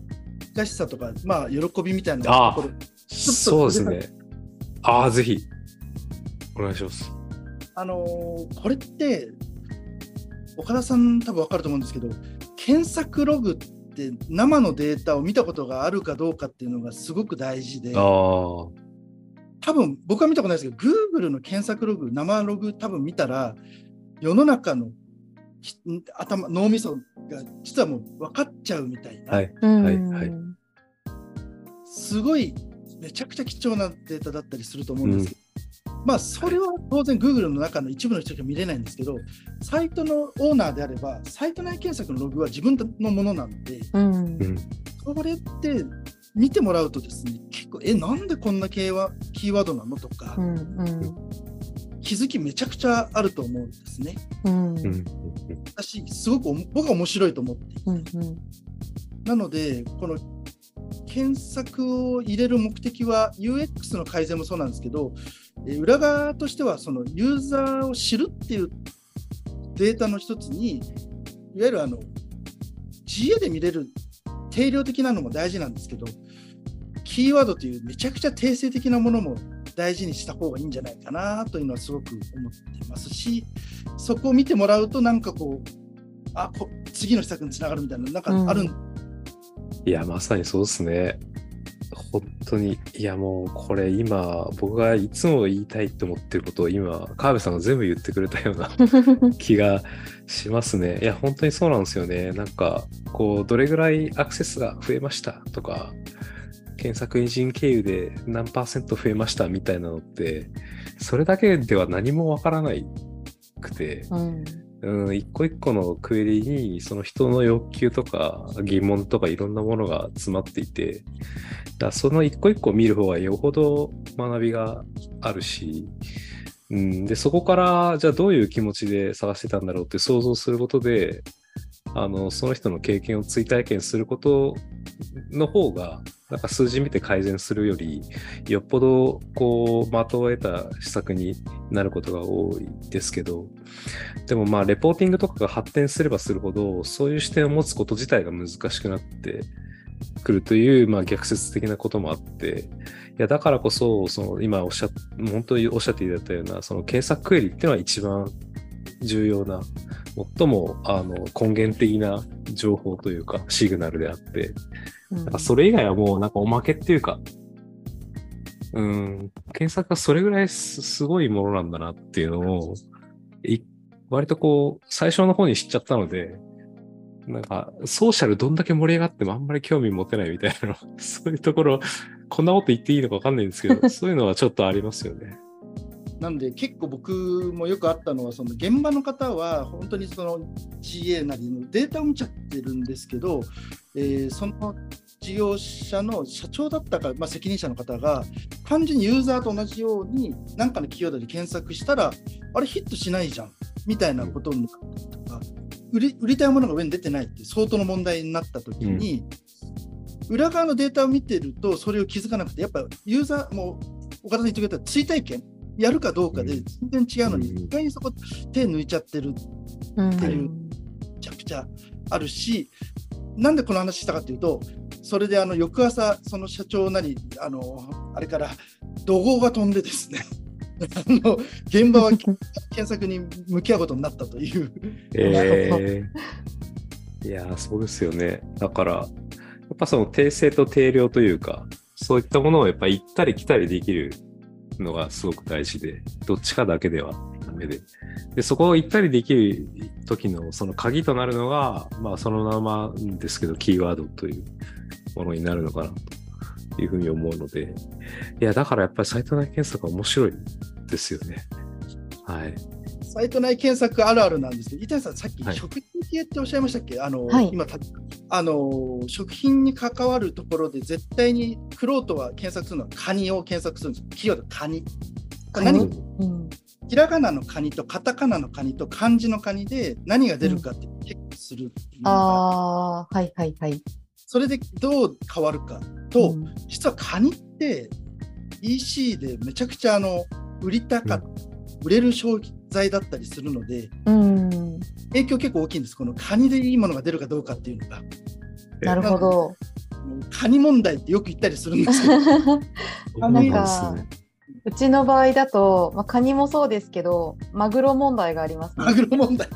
難しさとか、まあ、喜びみたいなところ、そうですね。ああ、ぜひ。お願いします。あのー、これって、岡田さん多分分かると思うんですけど、検索ログって生のデータを見たことがあるかどうかっていうのがすごく大事で、多分僕は見たことないですけど、Google の検索ログ、生ログ多分見たら、世の中の頭脳みそが実はもう分かっちゃうみたいな、はい。はい。はい、すごいめちゃくちゃ貴重なデータだったりすると思うんですけど、まあ、それは当然 Google の中の一部の人しか見れないんですけど、サイトのオーナーであれば、サイト内検索のログは自分のものなので、うん、これって見てもらうとですね、結構、え、なんでこんな系はキーワードなのとか、うんうん、気づきめちゃくちゃあると思うんですね。うん、私、すごく僕は面白いと思っていて。うん。うん、なので、この検索を入れる目的は UX の改善もそうなんですけど、え裏側としてはそのユーザーを知るっていうデータの一つに、いわゆるあの GA で見れる定量的なのも大事なんですけど、キーワードというめちゃくちゃ定性的なものも大事にした方がいいんじゃないかなというのはすごく思ってますし、そこを見てもらうと、なんかこう、あこ次の施策につながるみたいな、なんかある、うん、いや、まさにそうですね。本当に、いやもうこれ今、僕がいつも言いたいと思ってることを今、川辺さんが全部言ってくれたような 気がしますね。いや、本当にそうなんですよね。なんか、こう、どれぐらいアクセスが増えました？とか、検索エンジン経由で何パーセント増えました？みたいなのって、それだけでは何もわからないくて、うんうん、一個一個のクエリにその人の欲求とか疑問とかいろんなものが詰まっていて、だその一個一個見る方がよほど学びがあるし、うん、でそこからじゃあどういう気持ちで探してたんだろうって想像することであのその人の経験を追体験することの方がなんか数字見て改善するよりよっぽどこう的を得た施策になることが多いですけどでもまあレポーティングとかが発展すればするほどそういう視点を持つこと自体が難しくなってくるという、まあ、逆説的なこともあって、いやだからこそ、その今おっしゃ、本当におっしゃっていただいたような、その検索クエリっていうのは一番重要な、最もあの根源的な情報というか、シグナルであって、うん。なんかそれ以外はもうなんかおまけっていうか、うん、検索はそれぐらいすすごいものなんだなっていうのを、い割とこう、最初の方に知っちゃったので、なんか、ソーシャルどんだけ盛り上がってもあんまり興味持てないみたいなの、そういうところ、こんなこと言っていいのかわかんないんですけど、そういうのはちょっとありますよね。なので結構僕もよくあったのはその現場の方は本当にその GA なりのデータを見ちゃってるんですけど、えーその事業者の社長だったか、まあ、責任者の方が単純にユーザーと同じように何かのキーワードで検索したらあれヒットしないじゃんみたいなことになったりとか売り売りたいものが上に出てないって相当の問題になった時に、裏側のデータを見てるとそれを気づかなくてやっぱユーザーも岡田さん言ってくれた追体験やるかどうかで全然違うのに、うん。意外にそこ手抜いちゃってるうんっていうめちゃくちゃあるしなんでこの話したかというとそれであの翌朝その社長なりあのあれから怒号が飛んでですね あの現場は 検索に向き合うことになったという。えー、いやー、そうですよね。だから、やっぱその定性と定量というか、そういったものをやっぱ行ったり来たりできるのがすごく大事で、どっちかだけではダメで。で、そこを行ったりできる時のその鍵となるのが、まあそのままですけど、キーワードというものになるのかなというふうに思うので、いや、だからやっぱりサイト内検索は面白いですよね。はい。サイト内検索あるあるなんですけど、板谷さん、さっきはい。食品系っておっしゃいましたっけ、あのはい。今たあの、食品に関わるところで、絶対にクロートは検索するのはカニを検索するんですよ。キーワードカニ。カニ。何うん。ひらがなのカニとカタカナのカニと漢字のカニで何が出るかってチェックするっていうのが、ああ、はいはいはい。それでどう変わるかと、うん。実はカニって EC でめちゃくちゃあの売りたか、売れる商材だったりするので、うん、影響結構大きいんです。このカニでいいものが出るかどうかっていうのが。なるほど。カニ問題ってよく言ったりするんですけど、あ なんかうちの場合だと、まあ、カニもそうですけど、マグロ問題がありますマね。グロ問題。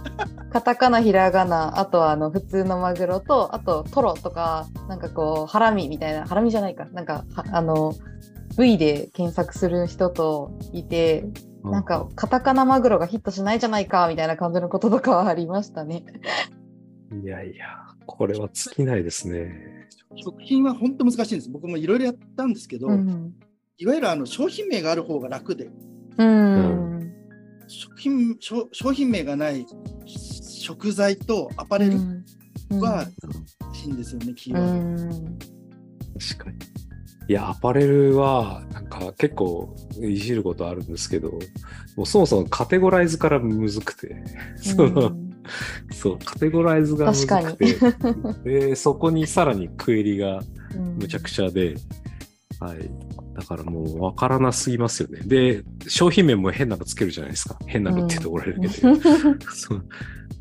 カタカナ、ひらがな、あとはあの普通のマグロと、あとトロとか、なんかこう、ハラミみたいな、ハラミじゃないか、なんか、はあの、V で検索する人といて、なんか、カタカナマグロがヒットしないじゃないか、みたいな感じのこととかはありましたね。いやいや、これは尽きないですね。食品は本当難しいんです。僕もいろいろやったんですけど、うん。いわゆるあの商品名がある方が楽で、うん。食品商商品名がない食材とアパレルうんは欲しいんですよね、キーうワード。ん。確かに。いや、アパレルは、なんか結構いじることあるんですけど、もうそもそもカテゴライズからむずくて、その、そう、カテゴライズがむずくて、で、そこにさらにクエリがむちゃくちゃで、はい。だからもう分からなすぎますよね。で、商品名も変なのつけるじゃないですか。変なのって言うと怒られるけど。そう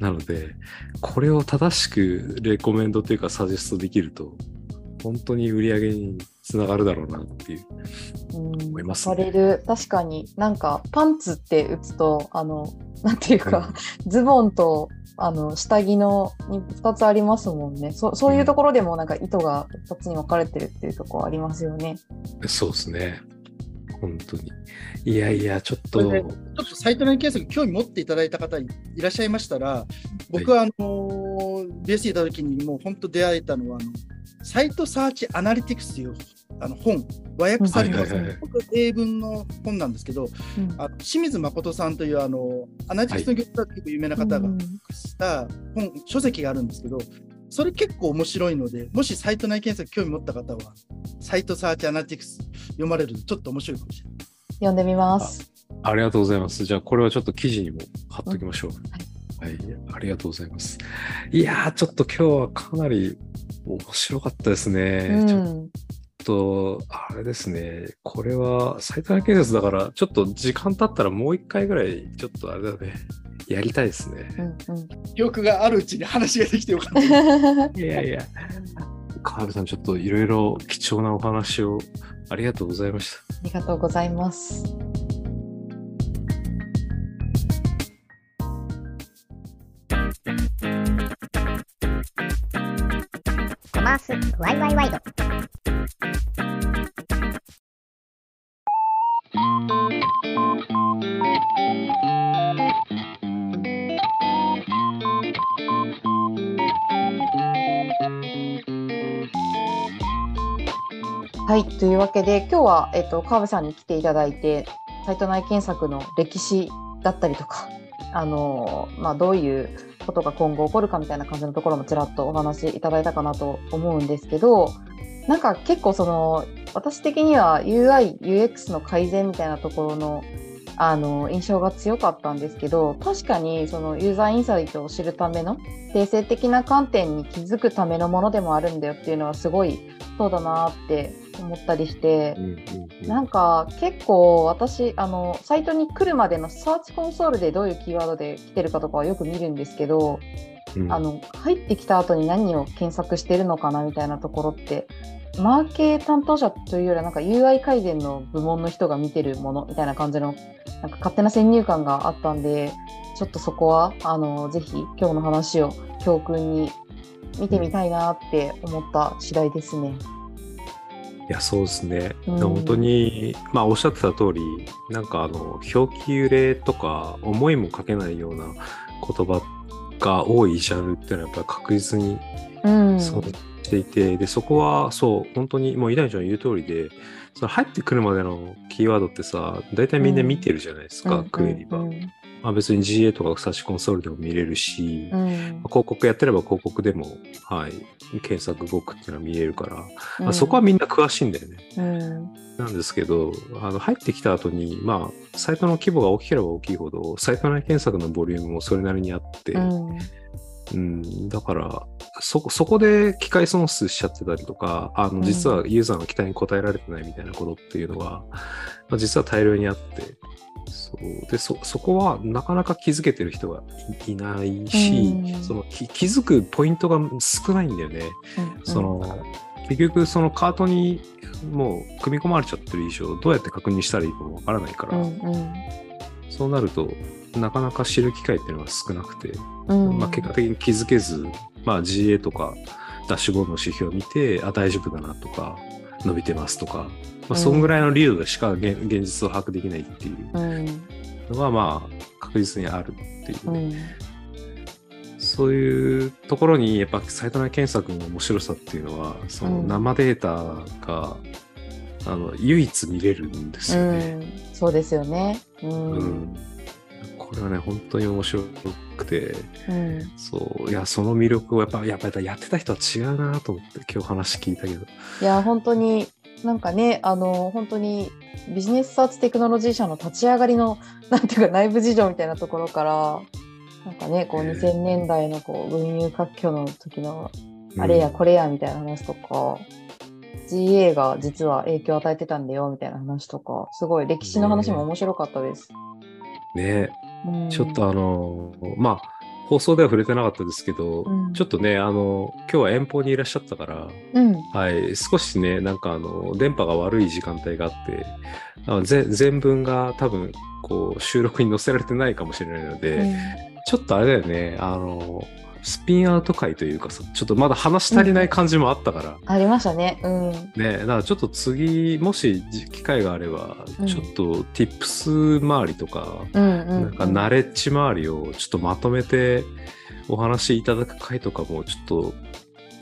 なので、これを正しくレコメンドというかサジェストできると、本当に売り上げにつながるだろうなっていう。うん思いますねアパレル確かになんかパンツって打つとあのなんていうか、ズボンとあの下着のに2つありますもんねそそういうところでもなんか糸が2つに分かれてるっていうところありますよね。そうですね。本当に。いやいや、ちょっと、ねちょっとサイト内検索興味持っていただいた方いらっしゃいましたら、僕はあの BSC いた時にもう本当出会えたのはあの、サイトサーチアナリティクスというあの本、和訳されたはいはいはい本当英文の本なんですけど、うんあの清水誠さんというあのアナリティクスの業界で結構有名な方がうんした本、書籍があるんですけど、それ結構面白いので、もしサイト内検索興味持った方は、サイトサーチアナリティクス読まれるとちょっと面白いかもしれない。読んでみます。ありがとうございます。じゃあ、これはちょっと記事にも貼っときましょう。はい、ありがとうございます。いやー、ちょっと今日はかなり面白かったですね。ちょっうんと、あれですね。これは、サイト内建設だから、ちょっと時間経ったらもう一回ぐらい、ちょっとあれだね。やりたいですね。うんうん記憶があるうちに話ができてよかった。いやいや。川辺さん、ちょっといろいろ貴重なお話をありがとうございました。ありがとうございます。コマースワイワイワイド。はい、というわけで今日は、えっと、川辺さんに来ていただいてサイト内検索の歴史だったりとか、あのまあ、どういうことが今後起こるかみたいな感じのところもちらっとお話しいただいたかなと思うんですけどなんか結構その私的には UI、UX の改善みたいなところのあの印象が強かったんですけど確かにそのユーザーインサイトを知るための定性的な観点に気づくためのものでもあるんだよっていうのはすごいそうだなって思ったりしてなんか結構私あのサイトに来るまでのサーチコンソールでどういうキーワードで来てるかとかはよく見るんですけど、うんあの入ってきた後に何を検索してるのかなみたいなところってマーケ担当者というよりはなんか UI 改善の部門の人が見てるものみたいな感じのなんか勝手な先入観があったんでちょっとそこはあのぜひ今日の話を教訓に見てみたいなって思った次第ですね。いや、そうですね。うん本当に、まあ、おっしゃってた通り、なんか、あの、表記揺れとか、思いもかけないような言葉が多いジャンルっていうのは、やっぱり確実にうん、そうしていて、で、そこは、そう、本当に、もう、稲荷ちゃんの言う通りで、その入ってくるまでのキーワードってさ、大体みんな見てるじゃないですか、クエリは。うんまあ、別に GA とかサーチコンソールでも見れるし、うん。広告やってれば広告でも、はい、検索動くっていうのは見えるから、うんまあ、そこはみんな詳しいんだよね。うん。なんですけど、あの入ってきた後に、まあ、サイトの規模が大きければ大きいほど、サイト内検索のボリュームもそれなりにあって、うん。うん、だからそこ、そこで機械損失しちゃってたりとか、あのうん。実はユーザーの期待に応えられてないみたいなことっていうのが、まあ、実は大量にあって、そう。でそそこはなかなか気づけてる人がいいないし、うん。その気気づくポイントが少ないんだよね。その結局そのカートにもう組み込まれちゃってる以上どうやって確認したらいいかもわからないから、うんうん。そうなるとなかなか知る機会っていうのが少なくて、うん。まあ、結果的に気づけず、まあ、GA とかダッシュボードの指標を見てあ大丈夫だなとか伸びてますとか、まうん。あ、そんぐらいのリードでしか現現実を把握できないっていう。うん。のがまあ確実にあるっていうね、うん。そういうところにやっぱサイト内検索の面白さっていうのはそのうん。生データが、あの唯一見れるんですよね。うん。そうですよね。うん。うんこれはね本当に面白くて。うん。そう。いやその魅力をやっぱやっぱりやってた人は違うなと思って今日話聞いたけど。いや本当になんかねあの本当にビジネスサーチテクノロジー社の立ち上がりの なんていうか内部事情みたいなところからなんかねこうね2000年代のこう群雄割拠の時のうん。あれやこれやみたいな話とか、GA が実は影響を与えてたんだよみたいな話とかすごい歴史の話も面白かったです。ねうんちょっとあのまあ放送では触れてなかったですけど、うん。ちょっとねあの今日は遠方にいらっしゃったからうん。はい、少しね、なんかあの、電波が悪い時間帯があって、あのぜ全文が多分、こう、収録に載せられてないかもしれないので、うん。ちょっとあれだよね、あの、スピンアウト会というかさ、ちょっとまだ話し足りない感じもあったから、ありましたね。うんね、だからちょっと次、もし機会があれば、うんちょっと tips 周りとか、うんうんなんかナレッジ周りをちょっとまとめてお話しいただく回とかもちょっと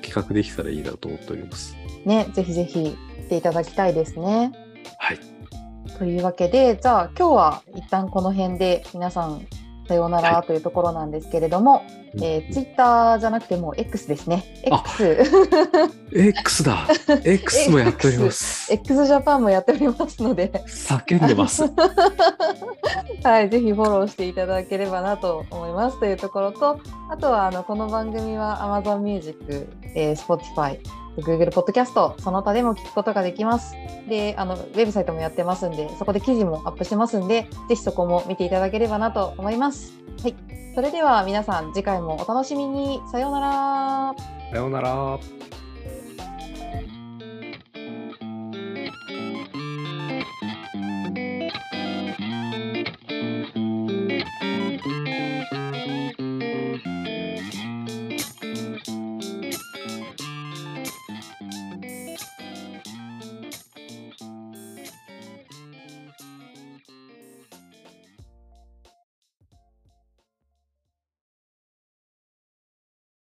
企画できたらいいなと思っております。ねぜひぜひ来ていただきたいですね。はい。というわけで、じゃあ今日は一旦この辺で皆さんさようならというところなんですけれども、えー、ツイッターじゃなくてもう X ですね。あ X。X だ X もやっております。X ジャパンもやっておりますので、叫んでます。はい、ぜひフォローしていただければなと思いますというところと、あとはあのこの番組は Amazon Music、えー、Spotify、Google ポッドキャストその他でも聞くことができます。で、あのウェブサイトもやってますんで、そこで記事もアップしてますんで、ぜひそこも見ていただければなと思います。はい、それでは皆さん次回もお楽しみに。さようなら。さようなら。